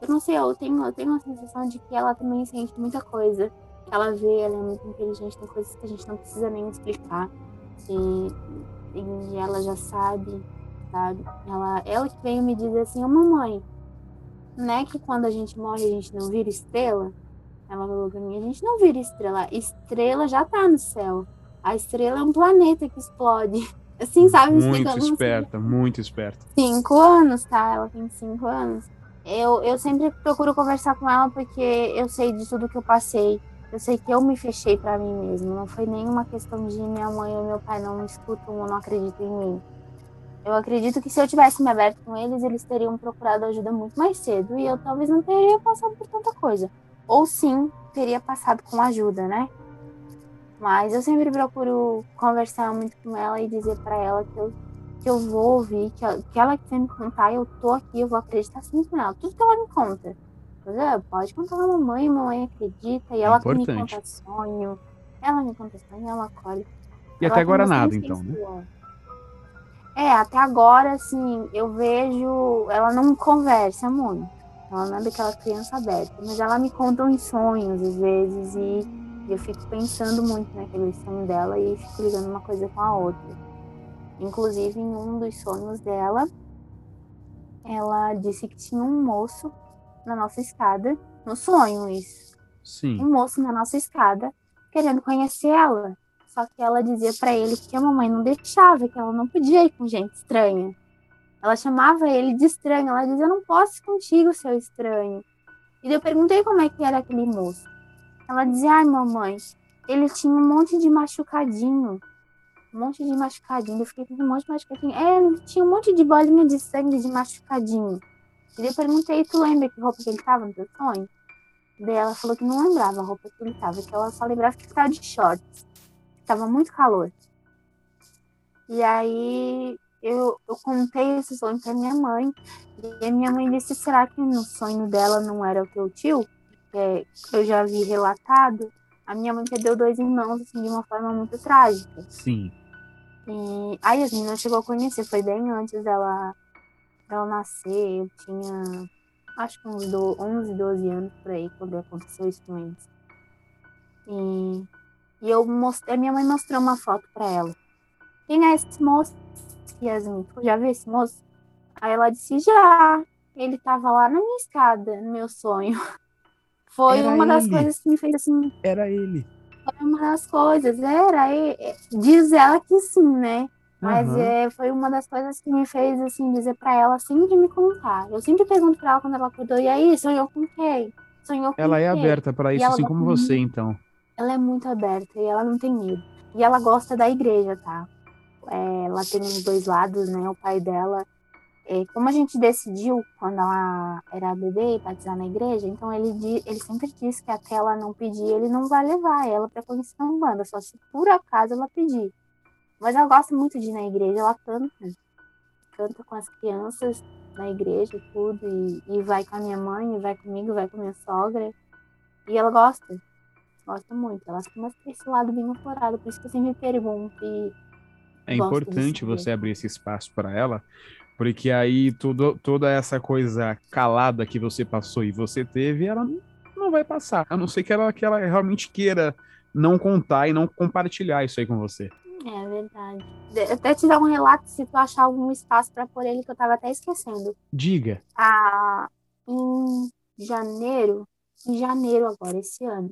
eu não sei, eu tenho, eu tenho a sensação de que ela também sente muita coisa ela vê, ela é muito inteligente, tem coisas que a gente não precisa nem explicar. E, e ela já sabe, sabe? Ela, ela que veio me dizer assim, ô oh, mamãe, não é que quando a gente morre a gente não vira estrela? Ela falou pra mim, a gente não vira estrela, estrela já tá no céu. A estrela é um planeta que explode. Assim, sabe? Muito esperta, assim. muito esperta. Cinco anos, tá? Ela tem cinco anos. Eu, eu sempre procuro conversar com ela porque eu sei de tudo que eu passei. Eu sei que eu me fechei para mim mesmo. Não foi nenhuma questão de minha mãe ou meu pai não me escutam ou não acreditam em mim. Eu acredito que se eu tivesse me aberto com eles, eles teriam procurado ajuda muito mais cedo e eu talvez não teria passado por tanta coisa. Ou sim, teria passado com ajuda, né? Mas eu sempre procuro conversar muito com ela e dizer para ela que eu, que eu vou ouvir, que, ela, que ela quiser me contar, eu tô aqui, eu vou acreditar sempre com ela. Tudo que ela me conta. É, pode contar pra mamãe, mamãe acredita, e ela é me conta sonho, ela me conta sonho, ela acolhe. E ela até agora nada, então, né? É, até agora, assim, eu vejo. Ela não conversa muito. Ela não é daquela criança aberta, mas ela me conta uns sonhos às vezes e eu fico pensando muito naquele sonho dela e fico ligando uma coisa com a outra. Inclusive, em um dos sonhos dela, ela disse que tinha um moço na nossa escada, no sonho isso. Sim. Um moço na nossa escada querendo conhecer ela. Só que ela dizia para ele que a mamãe não deixava, que ela não podia ir com gente estranha. Ela chamava ele de estranho, ela dizia: Eu não posso ir contigo, seu estranho. E eu perguntei como é que era aquele moço. Ela dizia: Ai, mamãe, ele tinha um monte de machucadinho. Um monte de machucadinho. Eu fiquei com um monte de machucadinho. É, ele tinha um monte de bolinha de sangue de machucadinho. E eu perguntei, tu lembra que roupa que ele tava no teu sonho? Daí ela falou que não lembrava a roupa que ele tava, que ela só lembrava que estava de shorts. Tava muito calor. E aí eu, eu contei esse sonho pra minha mãe. E a minha mãe disse, será que no sonho dela não era o teu tio? É, que eu já vi relatado. A minha mãe perdeu dois irmãos, assim, de uma forma muito trágica. Sim. E aí a menina chegou a conhecer, foi bem antes dela ela nascer, eu tinha acho que uns do, 11, 12 anos por aí, quando aconteceu isso com eles. E, e eu mostrei, a minha mãe mostrou uma foto para ela. Quem é esse moço, Yasmin? Tu já viu esse moço? Aí ela disse, já. Ele tava lá na minha escada, no meu sonho. Foi era uma das coisas que me fez assim. Era ele. Foi uma das coisas, era ele. Diz ela que sim, né? Mas uhum. é, foi uma das coisas que me fez, assim, dizer para ela sempre me contar. Eu sempre pergunto pra ela quando ela acordou, e aí, sonhou com quem? Sonhou com Ela quem? é aberta para isso, assim como você, então. Ela é muito aberta e ela não tem medo. E ela gosta da igreja, tá? É, ela tem os dois lados, né? O pai dela como a gente decidiu, quando ela era bebê, batizar na igreja, então ele, ele sempre disse que até ela não pedir, ele não vai levar ela para conhecer uma banda, só se por acaso ela pedir. Mas ela gosta muito de ir na igreja, ela canta, canta com as crianças na igreja e tudo, e, e vai com a minha mãe, e vai comigo, vai com a minha sogra, e ela gosta, gosta muito, ela tem esse lado bem aflorado, por isso que eu sempre me pergunto e é importante você abrir esse espaço para ela, porque aí tudo, toda essa coisa calada que você passou e você teve, ela não vai passar. A não ser que ela, que ela realmente queira não contar e não compartilhar isso aí com você. É verdade. Até te dar um relato se tu achar algum espaço para pôr ele que eu tava até esquecendo. Diga. Ah, em janeiro, em janeiro agora, esse ano,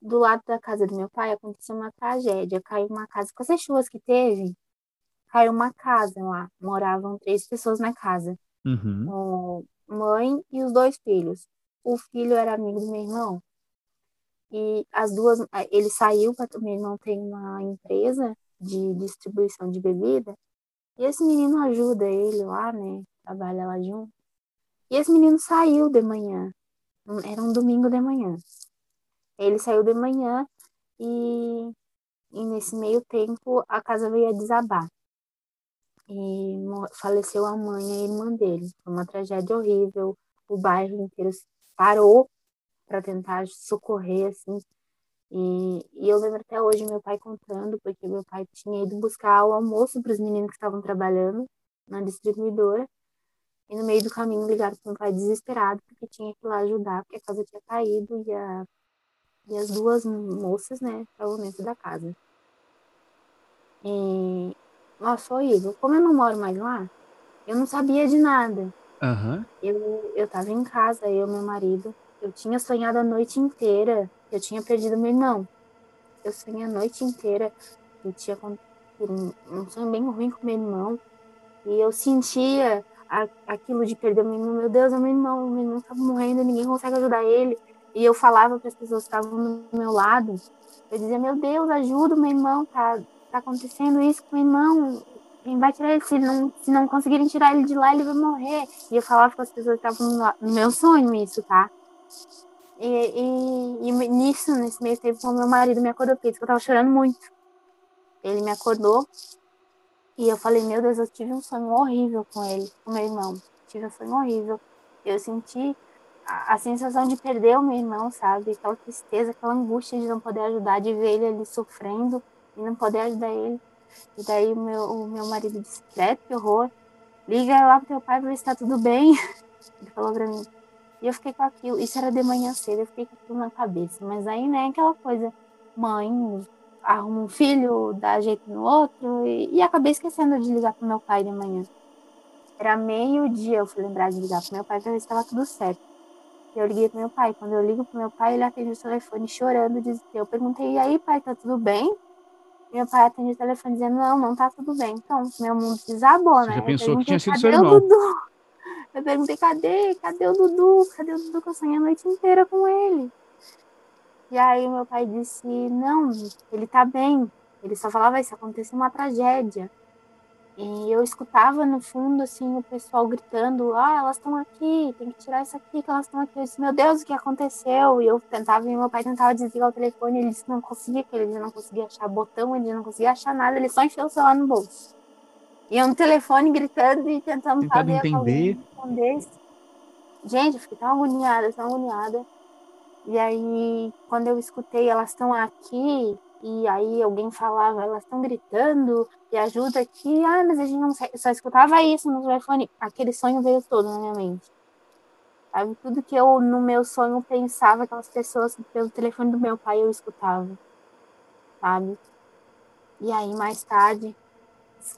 do lado da casa do meu pai aconteceu uma tragédia. Caiu uma casa com essas chuvas que teve caiu uma casa lá. Moravam três pessoas na casa. Uhum. mãe e os dois filhos. O filho era amigo do meu irmão. E as duas, ele saiu para meu irmão tem uma empresa de distribuição de bebida. E esse menino ajuda ele lá, né? Trabalha lá junto. E esse menino saiu de manhã. Era um domingo de manhã. Ele saiu de manhã e, e nesse meio tempo a casa veio a desabar e faleceu a mãe e a irmã dele. Foi uma tragédia horrível. O bairro inteiro parou para tentar socorrer, assim. E, e, eu lembro até hoje meu pai contando, porque meu pai tinha ido buscar o almoço para os meninos que estavam trabalhando na distribuidora. E no meio do caminho ligaram para meu pai desesperado, porque tinha que ir lá ajudar, porque a casa tinha caído e, a, e as duas moças, né, estavam dentro da casa. E, nossa, horrível. Como eu não moro mais lá, eu não sabia de nada. Uhum. Eu, eu tava em casa, eu e meu marido. Eu tinha sonhado a noite inteira. Eu tinha perdido meu irmão. Eu sonhei a noite inteira. Eu tinha um, um sonho bem ruim com meu irmão. E eu sentia a, aquilo de perder meu irmão. Meu Deus, é meu irmão. Meu irmão tá morrendo, ninguém consegue ajudar ele. E eu falava para as pessoas que estavam do meu lado. Eu dizia, meu Deus, ajuda o meu irmão, tá, tá acontecendo isso com o irmão. Vai tirar ele? Se não, se não conseguirem tirar ele de lá, ele vai morrer. E eu falava com as pessoas que estavam no meu sonho, isso, tá? E, e, e, nisso, nesse meio tempo, o meu marido me acordou, porque eu tava chorando muito. Ele me acordou e eu falei, meu Deus, eu tive um sonho horrível com ele, com meu irmão. Tive um sonho horrível. Eu senti a, a sensação de perder o meu irmão, sabe? Aquela tristeza, aquela angústia de não poder ajudar, de ver ele ali sofrendo e não poder ajudar ele. E daí o meu, o meu marido disse, credo, que horror. Liga lá pro teu pai pra ver se tá tudo bem. Ele falou pra mim. E eu fiquei com aquilo. Isso era de manhã cedo, eu fiquei com aquilo na cabeça. Mas aí, né, aquela coisa, mãe, arruma um filho, dá jeito no outro. E, e acabei esquecendo de ligar pro meu pai de manhã. Era meio-dia, eu fui lembrar de ligar pro meu pai pra ver se tava tudo certo. Eu liguei pro meu pai. Quando eu ligo pro meu pai, ele atende o telefone chorando. Diz, eu perguntei, e aí, pai, tá tudo bem? Meu pai atende o telefone dizendo, não, não tá tudo bem. Então, meu mundo desabou, Você né? já pensou que tinha sido seu irmão. Dudu? Eu perguntei, cadê? Cadê o Dudu? Cadê o Dudu que eu sonhei a noite inteira com ele? E aí meu pai disse, não, ele tá bem. Ele só falava isso, aconteceu uma tragédia. E eu escutava no fundo, assim, o pessoal gritando: Ah, elas estão aqui, tem que tirar isso aqui, que elas estão aqui. Eu disse: Meu Deus, o que aconteceu? E eu tentava, e meu pai tentava desligar o telefone. Ele disse que não conseguia, que ele não conseguia achar botão, ele não conseguia achar nada, ele só enfiou o celular no bolso. E eu no telefone gritando e tentando, tentando entender. Gente, eu fiquei tão agoniada, tão agoniada. E aí, quando eu escutei, elas estão aqui, e aí alguém falava, elas estão gritando, e ajuda aqui, ah, mas a gente não só escutava isso no telefone, aquele sonho veio todo na minha mente. Sabe? Tudo que eu, no meu sonho, pensava, aquelas pessoas pelo telefone do meu pai, eu escutava. Sabe? E aí, mais tarde,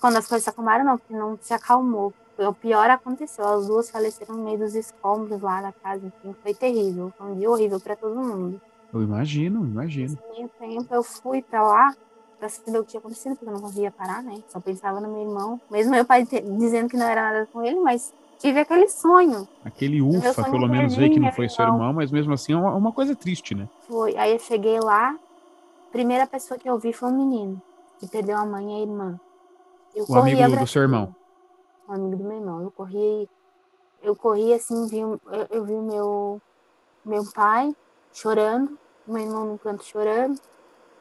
quando as coisas se acalmaram, não, porque não se acalmou. O pior aconteceu, as duas faleceram no meio dos escombros lá da casa, enfim, foi terrível, foi um dia horrível para todo mundo. Eu imagino, imagino. Nesse meio tempo eu fui para lá para saber o que tinha acontecido, porque eu não conseguia parar, né? Só pensava no meu irmão. Mesmo meu pai dizendo que não era nada com ele, mas tive aquele sonho. Aquele ufa, sonho pelo menos ver que não foi seu irmão, mas mesmo assim é uma, uma, coisa triste, né? Foi. Aí eu cheguei lá, primeira pessoa que eu vi foi um menino que perdeu a mãe e a irmã. Eu o amigo do seu irmão. um amigo do meu irmão. Eu corri, eu corri assim, vi, eu, eu vi o meu, meu pai chorando, meu irmão no canto chorando,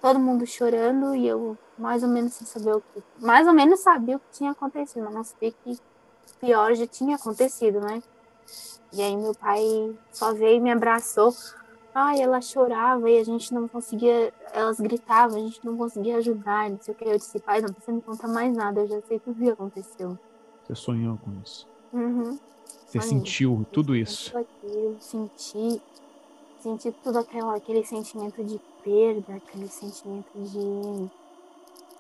todo mundo chorando e eu mais ou menos sem saber o que. Mais ou menos sabia o que tinha acontecido, mas não sabia que pior já tinha acontecido, né? E aí meu pai só veio e me abraçou. Ai, ela chorava e a gente não conseguia, elas gritavam, a gente não conseguia ajudar, não sei o que. Eu disse, pai, não precisa me contar mais nada, eu já sei tudo o que aconteceu. Você sonhou com isso? Uhum. Você sentiu tudo isso? Eu senti, senti tudo aquela, aquele sentimento de perda, aquele sentimento de,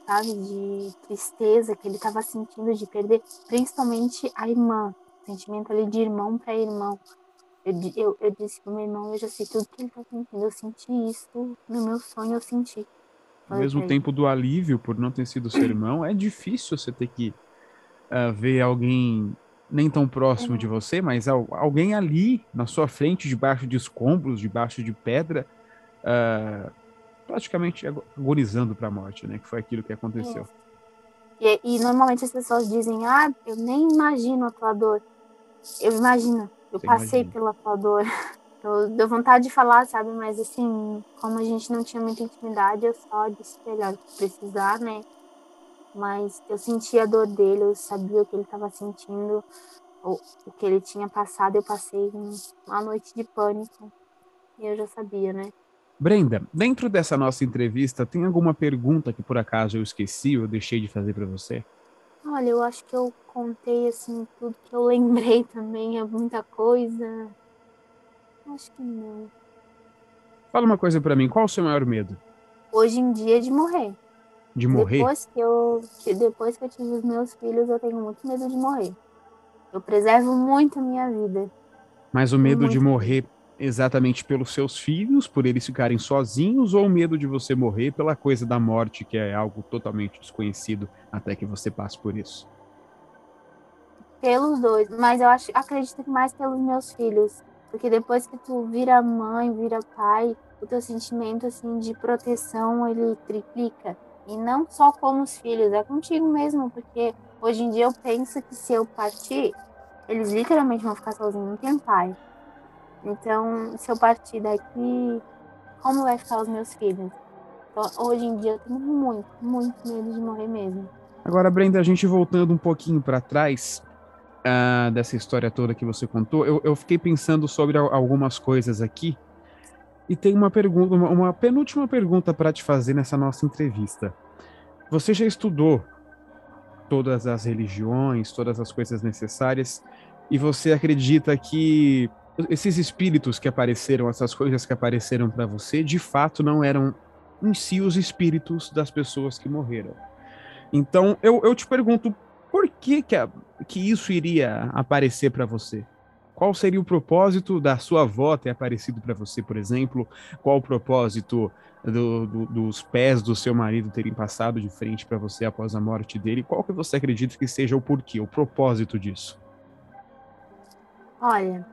sabe, de tristeza que ele estava sentindo de perder, principalmente a irmã, sentimento ali de irmão para irmão. Eu, eu, eu disse pro meu irmão, eu já sei tudo que ele tá sentindo. Eu senti isso no meu sonho, eu senti. Ao mesmo tempo do alívio por não ter sido seu irmão, é difícil você ter que uh, ver alguém nem tão próximo de você, mas alguém ali na sua frente, debaixo de escombros, debaixo de pedra, uh, praticamente agonizando para a morte, né? Que foi aquilo que aconteceu. E, e, normalmente as pessoas dizem: Ah, eu nem imagino a tua dor. Eu imagino. Eu Você passei imagina. pela tua dor. Eu deu vontade de falar, sabe? Mas assim, como a gente não tinha muita intimidade, eu só disse ele, precisar, né? Mas eu sentia a dor dele, eu sabia o que ele estava sentindo, o, o que ele tinha passado. Eu passei uma noite de pânico e eu já sabia, né? Brenda, dentro dessa nossa entrevista, tem alguma pergunta que por acaso eu esqueci ou deixei de fazer para você? Olha, eu acho que eu contei assim tudo que eu lembrei também, é muita coisa. Acho que não. Fala uma coisa para mim, qual o seu maior medo? Hoje em dia é de morrer. De morrer? Depois que eu, depois que eu tive os meus filhos, eu tenho muito medo de morrer. Eu preservo muito a minha vida. Mas o medo muito. de morrer exatamente pelos seus filhos, por eles ficarem sozinhos, ou o medo de você morrer pela coisa da morte, que é algo totalmente desconhecido até que você passe por isso? Pelos dois, mas eu acho, acredito que mais pelos meus filhos, porque depois que tu vira mãe, vira pai, o teu sentimento assim de proteção ele triplica. E não só com os filhos, é contigo mesmo, porque hoje em dia eu penso que se eu partir, eles literalmente vão ficar sozinhos, não tem pai. Então, se eu partir daqui, como vai ficar os meus filhos? Então, hoje em dia eu tenho muito, muito medo de morrer mesmo. Agora, Brenda, a gente voltando um pouquinho para trás uh, dessa história toda que você contou, eu, eu fiquei pensando sobre algumas coisas aqui. E tem uma pergunta, uma, uma penúltima pergunta para te fazer nessa nossa entrevista. Você já estudou todas as religiões, todas as coisas necessárias, e você acredita que esses espíritos que apareceram, essas coisas que apareceram para você, de fato não eram em si os espíritos das pessoas que morreram. Então, eu, eu te pergunto, por que que, a, que isso iria aparecer para você? Qual seria o propósito da sua avó ter aparecido para você, por exemplo? Qual o propósito do, do, dos pés do seu marido terem passado de frente para você após a morte dele? Qual que você acredita que seja o porquê, o propósito disso? Olha,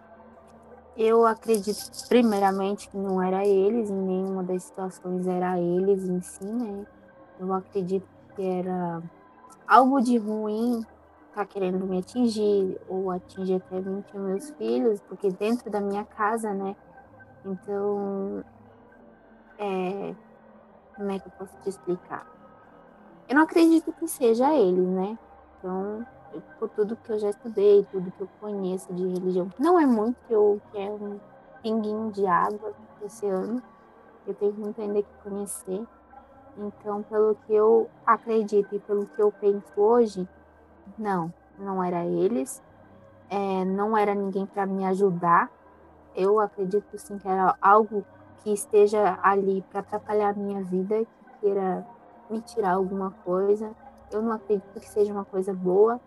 eu acredito, primeiramente, que não era eles, em nenhuma das situações era eles em si, né? Eu acredito que era algo de ruim tá querendo me atingir ou atingir até mim e meus filhos, porque dentro da minha casa, né? Então, é, como é que eu posso te explicar? Eu não acredito que seja eles, né? Então, por tudo que eu já estudei, tudo que eu conheço de religião. Não é muito que eu quero um pinguinho de água esse ano. Eu tenho muito ainda que conhecer. Então, pelo que eu acredito e pelo que eu penso hoje, não, não era eles. É, não era ninguém para me ajudar. Eu acredito sim que era algo que esteja ali para atrapalhar a minha vida, que queira me tirar alguma coisa. Eu não acredito que seja uma coisa boa,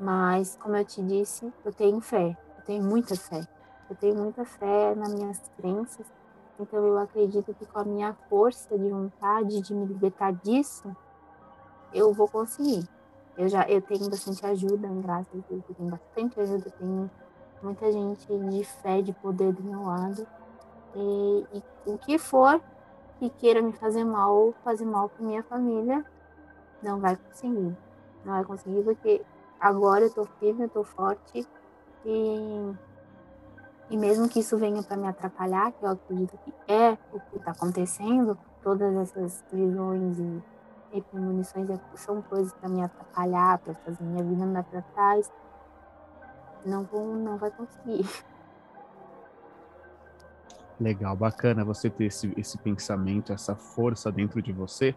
mas, como eu te disse, eu tenho fé, eu tenho muita fé. Eu tenho muita fé nas minhas crenças, então eu acredito que com a minha força de vontade de me libertar disso, eu vou conseguir. Eu já eu tenho bastante ajuda, graças a Deus, eu tenho bastante ajuda, eu tenho muita gente de fé, de poder do meu lado. E, e o que for que queira me fazer mal ou fazer mal para minha família, não vai conseguir. Não vai conseguir porque agora eu tô firme, eu tô forte e, e mesmo que isso venha para me atrapalhar, que eu acredito que é o que está acontecendo, todas essas visões e, e premonições são coisas para me atrapalhar, para fazer minha vida andar para trás, não vou, não vai conseguir. Legal, bacana você ter esse, esse pensamento, essa força dentro de você.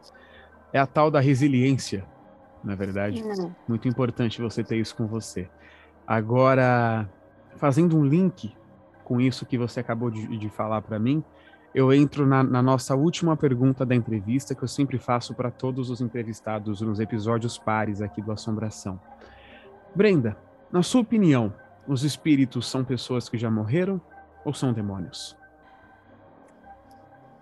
É a tal da resiliência, na é verdade. Uhum. Muito importante você ter isso com você. Agora, fazendo um link com isso que você acabou de, de falar para mim, eu entro na, na, nossa última pergunta da entrevista, que eu sempre faço para todos os entrevistados nos episódios pares aqui do Assombração. Brenda, na sua opinião, os espíritos são pessoas que já morreram ou são demônios?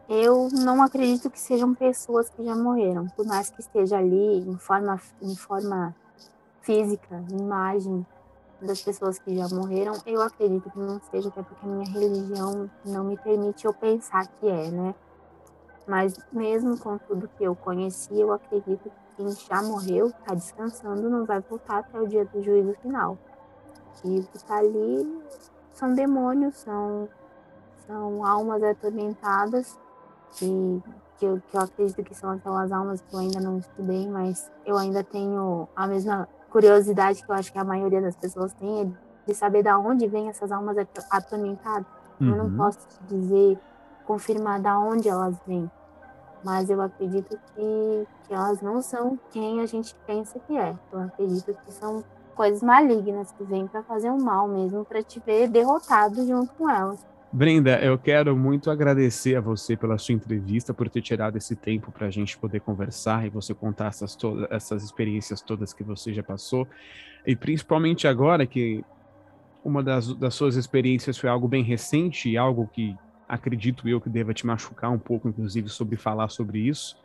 Eu não acredito que sejam pessoas que já morreram, por mais que esteja ali em forma, em forma física, imagem das pessoas que já morreram, eu acredito que não seja, até porque a minha religião não me permite eu pensar que é, né? Mas mesmo com tudo que eu conheci, eu acredito que quem já morreu, está descansando, não vai voltar até o dia do juízo final. E o que está ali são demônios, são, são almas atormentadas que, que, eu, que eu acredito que são aquelas almas que eu ainda não estudei, mas eu ainda tenho a mesma curiosidade que eu acho que a maioria das pessoas tem, é de saber de onde vêm essas almas atormentadas. Uhum. Eu não uhum. posso te dizer, confirmar de onde elas vêm, mas eu acredito que, que elas não são quem a gente pensa que é. Eu acredito que são coisas malignas que vêm para fazer um mal mesmo, para te ver derrotado junto com elas. Brenda, eu quero muito agradecer a você pela sua entrevista, por ter tirado esse tempo para a gente poder conversar e você contar essas, todas, essas experiências todas que você já passou. E principalmente agora que uma das, das suas experiências foi algo bem recente e algo que acredito eu que deva te machucar um pouco, inclusive, sobre falar sobre isso.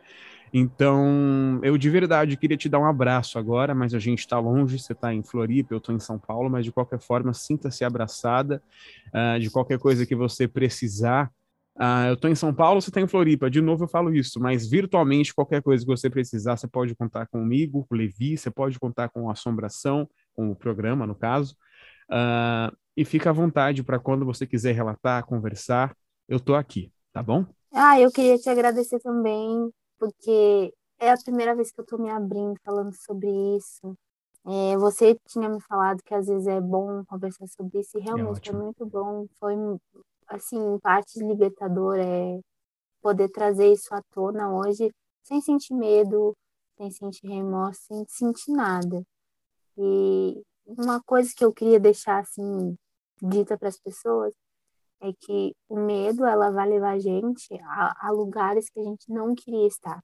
Então, eu de verdade queria te dar um abraço agora, mas a gente está longe, você está em Floripa, eu estou em São Paulo, mas de qualquer forma, sinta-se abraçada, uh, de qualquer coisa que você precisar. Uh, eu estou em São Paulo, você está em Floripa, de novo eu falo isso, mas virtualmente, qualquer coisa que você precisar, você pode contar comigo, com o Levi, você pode contar com a Assombração, com o programa, no caso, uh, e fica à vontade para quando você quiser relatar, conversar, eu estou aqui, tá bom? Ah, eu queria te agradecer também porque é a primeira vez que eu estou me abrindo falando sobre isso. É, você tinha me falado que às vezes é bom conversar sobre isso, e é realmente é foi muito bom. Foi, assim, em parte libertador é poder trazer isso à tona hoje, sem sentir medo, sem sentir remorso, sem sentir nada. E uma coisa que eu queria deixar, assim, dita para as pessoas é que o medo ela vai levar a gente a, a lugares que a gente não queria estar.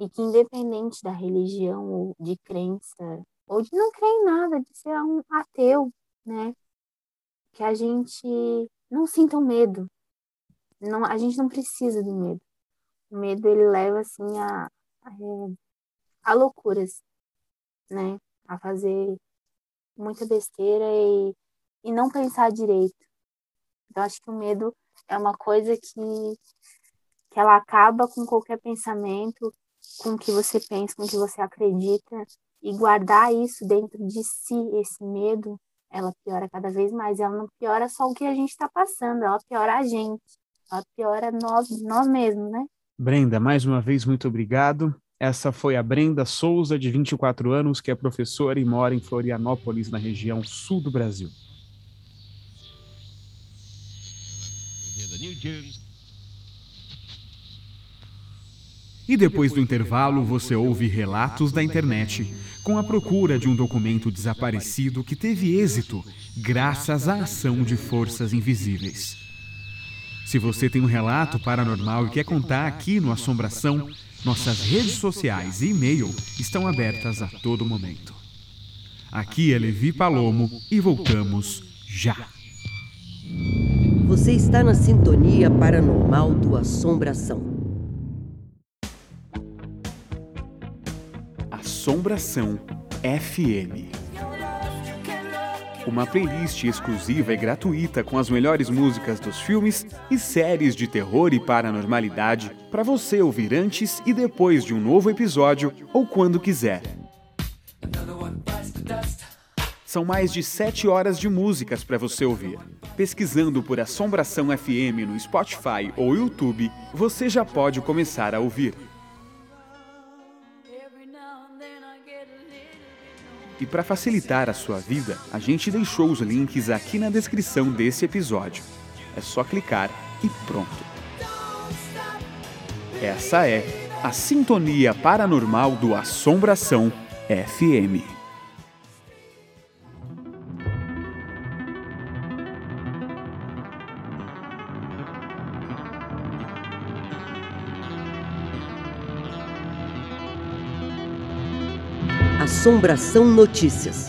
E que independente da religião ou de crença, ou de não crer em nada, de ser um ateu, né? Que a gente não sinta o medo. Não, a gente não precisa do medo. O medo ele leva assim a, a, a loucuras, né? A fazer muita besteira e, e não pensar direito. Eu acho que o medo é uma coisa que, que ela acaba com qualquer pensamento, com o que você pensa, com o que você acredita, e guardar isso dentro de si, esse medo, ela piora cada vez mais. Ela não piora só o que a gente está passando, ela piora a gente, ela piora nós, nós mesmos, né? Brenda, mais uma vez, muito obrigado. Essa foi a Brenda Souza, de 24 anos, que é professora e mora em Florianópolis, na região sul do Brasil. E depois do intervalo, você ouve relatos da internet com a procura de um documento desaparecido que teve êxito graças à ação de forças invisíveis. Se você tem um relato paranormal e quer contar aqui no Assombração, nossas redes sociais e e-mail estão abertas a todo momento. Aqui é Levi Palomo e voltamos já. Você está na sintonia paranormal do Assombração. Assombração FM. Uma playlist exclusiva e gratuita com as melhores músicas dos filmes e séries de terror e paranormalidade para você ouvir antes e depois de um novo episódio ou quando quiser. São mais de 7 horas de músicas para você ouvir. Pesquisando por Assombração FM no Spotify ou YouTube, você já pode começar a ouvir. E para facilitar a sua vida, a gente deixou os links aqui na descrição desse episódio. É só clicar e pronto. Essa é a Sintonia Paranormal do Assombração FM. Assombração Notícias.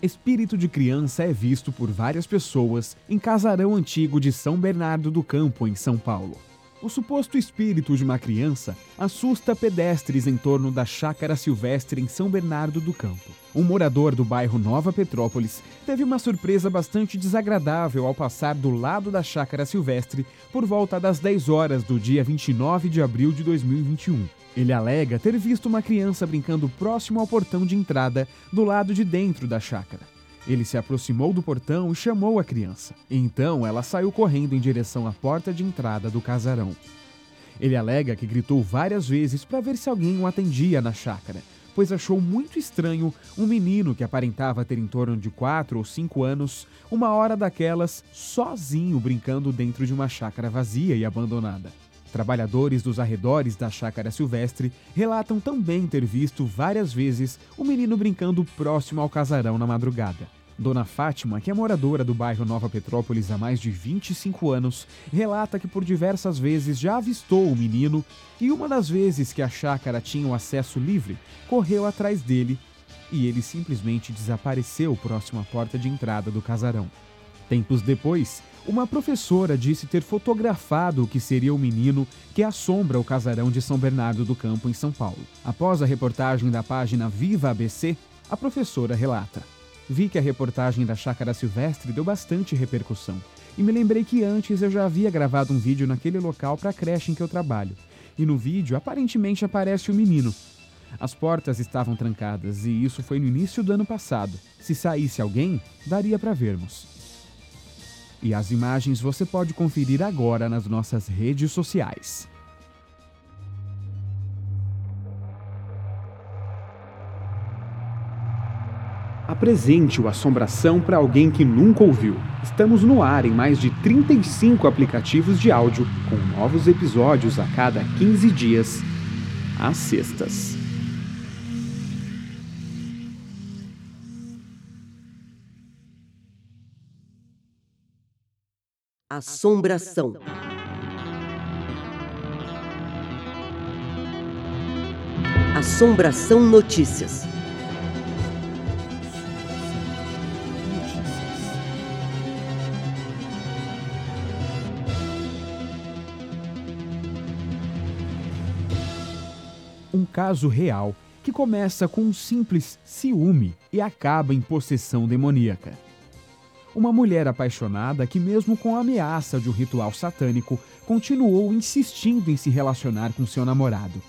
Espírito de criança é visto por várias pessoas em casarão antigo de São Bernardo do Campo, em São Paulo. O suposto espírito de uma criança assusta pedestres em torno da chácara silvestre em São Bernardo do Campo. Um morador do bairro Nova Petrópolis teve uma surpresa bastante desagradável ao passar do lado da chácara silvestre por volta das 10 horas do dia 29 de abril de 2021. Ele alega ter visto uma criança brincando próximo ao portão de entrada do lado de dentro da chácara. Ele se aproximou do portão e chamou a criança. Então ela saiu correndo em direção à porta de entrada do casarão. Ele alega que gritou várias vezes para ver se alguém o atendia na chácara, pois achou muito estranho um menino que aparentava ter em torno de 4 ou 5 anos, uma hora daquelas, sozinho brincando dentro de uma chácara vazia e abandonada. Trabalhadores dos arredores da chácara silvestre relatam também ter visto várias vezes o menino brincando próximo ao casarão na madrugada. Dona Fátima, que é moradora do bairro Nova Petrópolis há mais de 25 anos, relata que por diversas vezes já avistou o menino e uma das vezes que a chácara tinha o acesso livre, correu atrás dele e ele simplesmente desapareceu próximo à porta de entrada do casarão. Tempos depois, uma professora disse ter fotografado o que seria o menino que assombra o casarão de São Bernardo do Campo, em São Paulo. Após a reportagem da página Viva ABC, a professora relata. Vi que a reportagem da Chácara Silvestre deu bastante repercussão. E me lembrei que antes eu já havia gravado um vídeo naquele local para a creche em que eu trabalho. E no vídeo aparentemente aparece o menino. As portas estavam trancadas e isso foi no início do ano passado. Se saísse alguém, daria para vermos. E as imagens você pode conferir agora nas nossas redes sociais. Apresente o Assombração para alguém que nunca ouviu. Estamos no ar em mais de 35 aplicativos de áudio, com novos episódios a cada 15 dias, às sextas. Assombração. Assombração Notícias. Um caso real que começa com um simples ciúme e acaba em possessão demoníaca. Uma mulher apaixonada que, mesmo com a ameaça de um ritual satânico, continuou insistindo em se relacionar com seu namorado,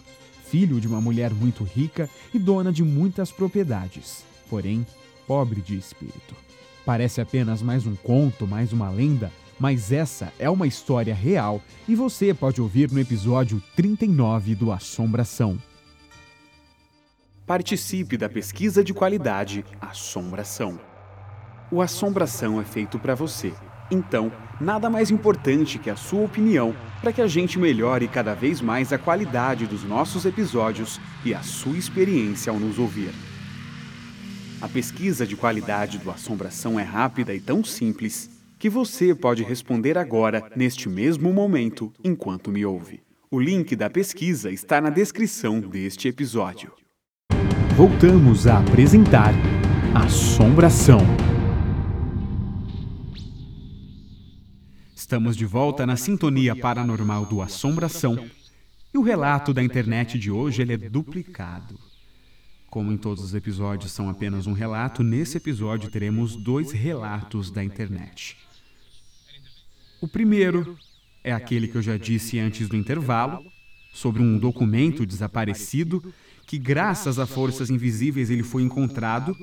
filho de uma mulher muito rica e dona de muitas propriedades, porém pobre de espírito. Parece apenas mais um conto, mais uma lenda, mas essa é uma história real e você pode ouvir no episódio 39 do Assombração. Participe da pesquisa de qualidade Assombração. O Assombração é feito para você. Então, nada mais importante que a sua opinião para que a gente melhore cada vez mais a qualidade dos nossos episódios e a sua experiência ao nos ouvir. A pesquisa de qualidade do Assombração é rápida e tão simples que você pode responder agora, neste mesmo momento, enquanto me ouve. O link da pesquisa está na descrição deste episódio. Voltamos a apresentar Assombração. Estamos de volta na sintonia paranormal do Assombração. E o relato da internet de hoje ele é duplicado. Como em todos os episódios são apenas um relato, nesse episódio teremos dois relatos da internet. O primeiro é aquele que eu já disse antes do intervalo, sobre um documento desaparecido que, graças a forças invisíveis, ele foi encontrado.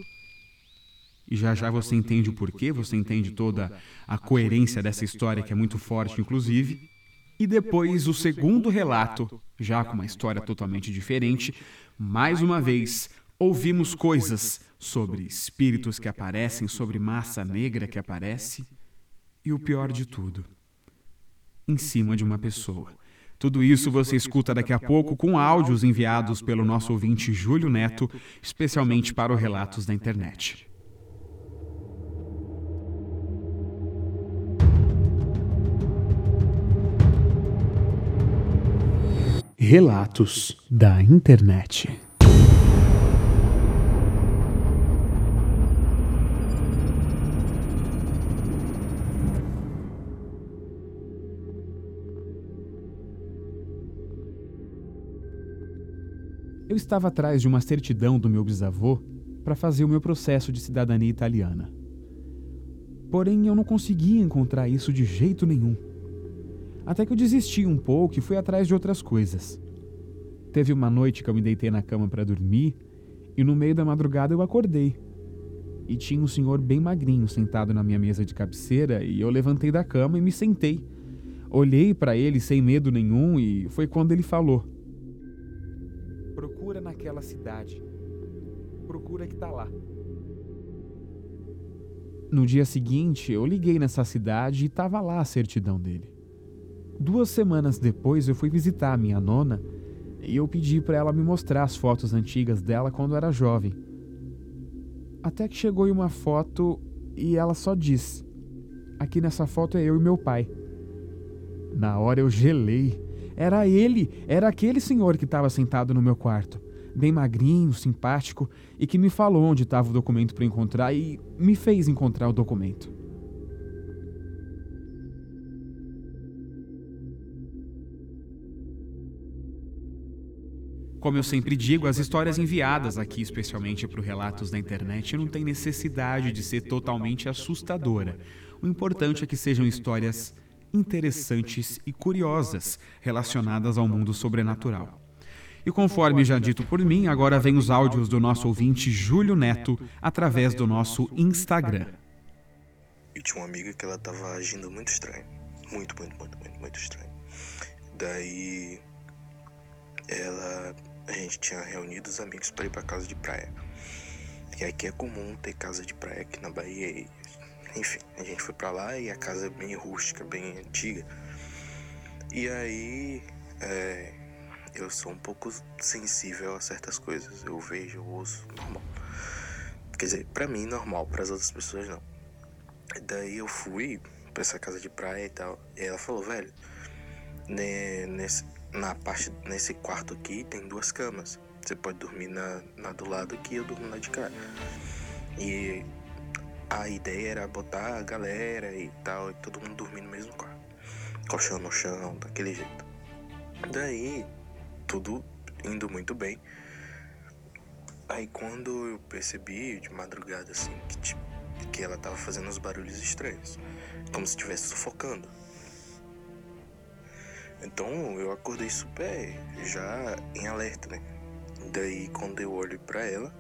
E já já você entende o porquê, você entende toda a coerência dessa história, que é muito forte, inclusive. E depois o segundo relato, já com uma história totalmente diferente, mais uma vez ouvimos coisas sobre espíritos que aparecem, sobre massa negra que aparece, e o pior de tudo, em cima de uma pessoa. Tudo isso você escuta daqui a pouco com áudios enviados pelo nosso ouvinte Júlio Neto, especialmente para o Relatos da Internet. Relatos da Internet. Eu estava atrás de uma certidão do meu bisavô para fazer o meu processo de cidadania italiana. Porém, eu não conseguia encontrar isso de jeito nenhum. Até que eu desisti um pouco e fui atrás de outras coisas. Teve uma noite que eu me deitei na cama para dormir e no meio da madrugada eu acordei. E tinha um senhor bem magrinho sentado na minha mesa de cabeceira e eu levantei da cama e me sentei. Olhei para ele sem medo nenhum e foi quando ele falou: Procura naquela cidade. Procura que tá lá. No dia seguinte, eu liguei nessa cidade e tava lá a certidão dele. Duas semanas depois, eu fui visitar a minha nona e eu pedi para ela me mostrar as fotos antigas dela quando era jovem. Até que chegou uma foto e ela só disse: Aqui nessa foto é eu e meu pai. Na hora eu gelei era ele, era aquele senhor que estava sentado no meu quarto, bem magrinho, simpático, e que me falou onde estava o documento para encontrar e me fez encontrar o documento. Como eu sempre digo, as histórias enviadas aqui, especialmente para Relatos da Internet, não têm necessidade de ser totalmente assustadora. O importante é que sejam histórias interessantes e curiosas relacionadas ao mundo sobrenatural. E conforme já dito por mim, agora vem os áudios do nosso ouvinte Júlio Neto através do nosso Instagram. Eu tinha uma amiga que ela tava agindo muito estranho. Muito, muito, muito, muito, muito estranho. Daí ela a gente tinha reunido os amigos para ir para casa de praia. E aqui é comum ter casa de praia aqui na Bahia e enfim, a gente foi para lá e a casa é bem rústica, bem antiga. E aí, é, eu sou um pouco sensível a certas coisas. Eu vejo, eu ouço, normal. Quer dizer, pra mim normal, para as outras pessoas não. Daí eu fui pra essa casa de praia e tal. E ela falou, velho, né, nesse, na parte, nesse quarto aqui tem duas camas. Você pode dormir na, na do lado aqui, eu durmo na de cá. E a ideia era botar a galera e tal, e todo mundo dormir no mesmo quarto. Colchão no chão, daquele jeito. Daí, tudo indo muito bem. Aí quando eu percebi de madrugada assim que, tipo, que ela tava fazendo uns barulhos estranhos, como se estivesse sufocando. Então eu acordei super já em alerta, né? Daí quando eu olho para ela,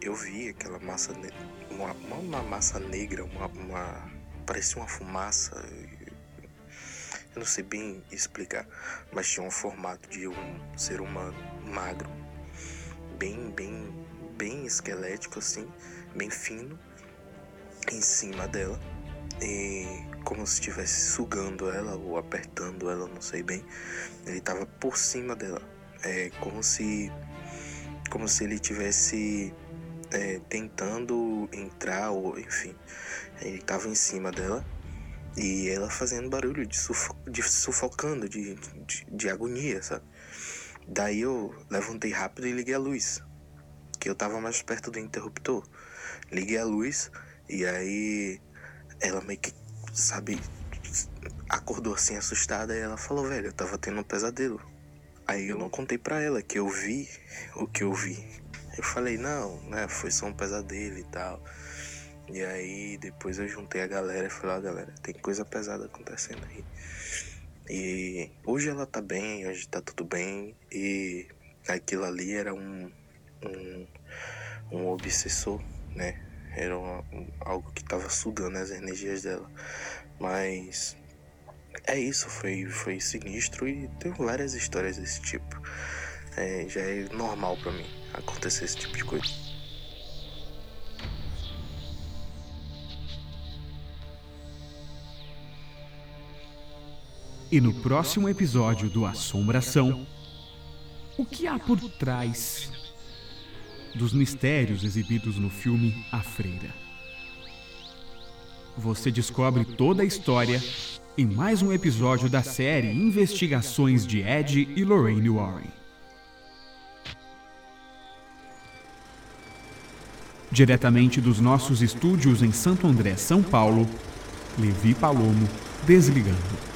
eu vi aquela massa, uma, uma massa negra, uma, uma, parecia uma fumaça. Eu não sei bem explicar, mas tinha um formato de um ser humano magro, bem, bem, bem esquelético assim, bem fino, em cima dela. E como se estivesse sugando ela ou apertando ela, não sei bem. Ele estava por cima dela. É como se como se ele tivesse é, tentando entrar, ou enfim, ele estava em cima dela e ela fazendo barulho de, sufo de sufocando, de, de, de, agonia, sabe? Daí eu levantei rápido e liguei a luz, que eu tava mais perto do interruptor. Liguei a luz e aí ela meio que, sabe, acordou assim assustada e ela falou, velho, eu tava tendo um pesadelo. Aí eu não contei pra ela que eu vi o que eu vi. Eu falei, não, né, foi só um pesadelo e tal. E aí depois eu juntei a galera e falei, ó, galera, tem coisa pesada acontecendo aí. E hoje ela tá bem, hoje tá tudo bem. E aquilo ali era um, um, um obsessor, né? Era uma, um, algo que tava sugando as energias dela. Mas é isso, foi, foi sinistro e tem várias histórias desse tipo. É, já é normal para mim acontecer esse tipo de coisa. E no próximo episódio do Assombração, o que há por trás dos mistérios exibidos no filme A Freira? Você descobre toda a história em mais um episódio da série Investigações de Ed e Lorraine Warren. Diretamente dos nossos estúdios em Santo André, São Paulo, Levi Palomo, desligando.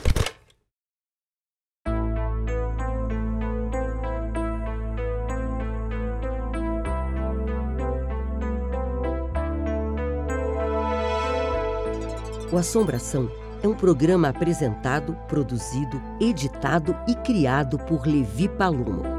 O Assombração é um programa apresentado, produzido, editado e criado por Levi Palomo.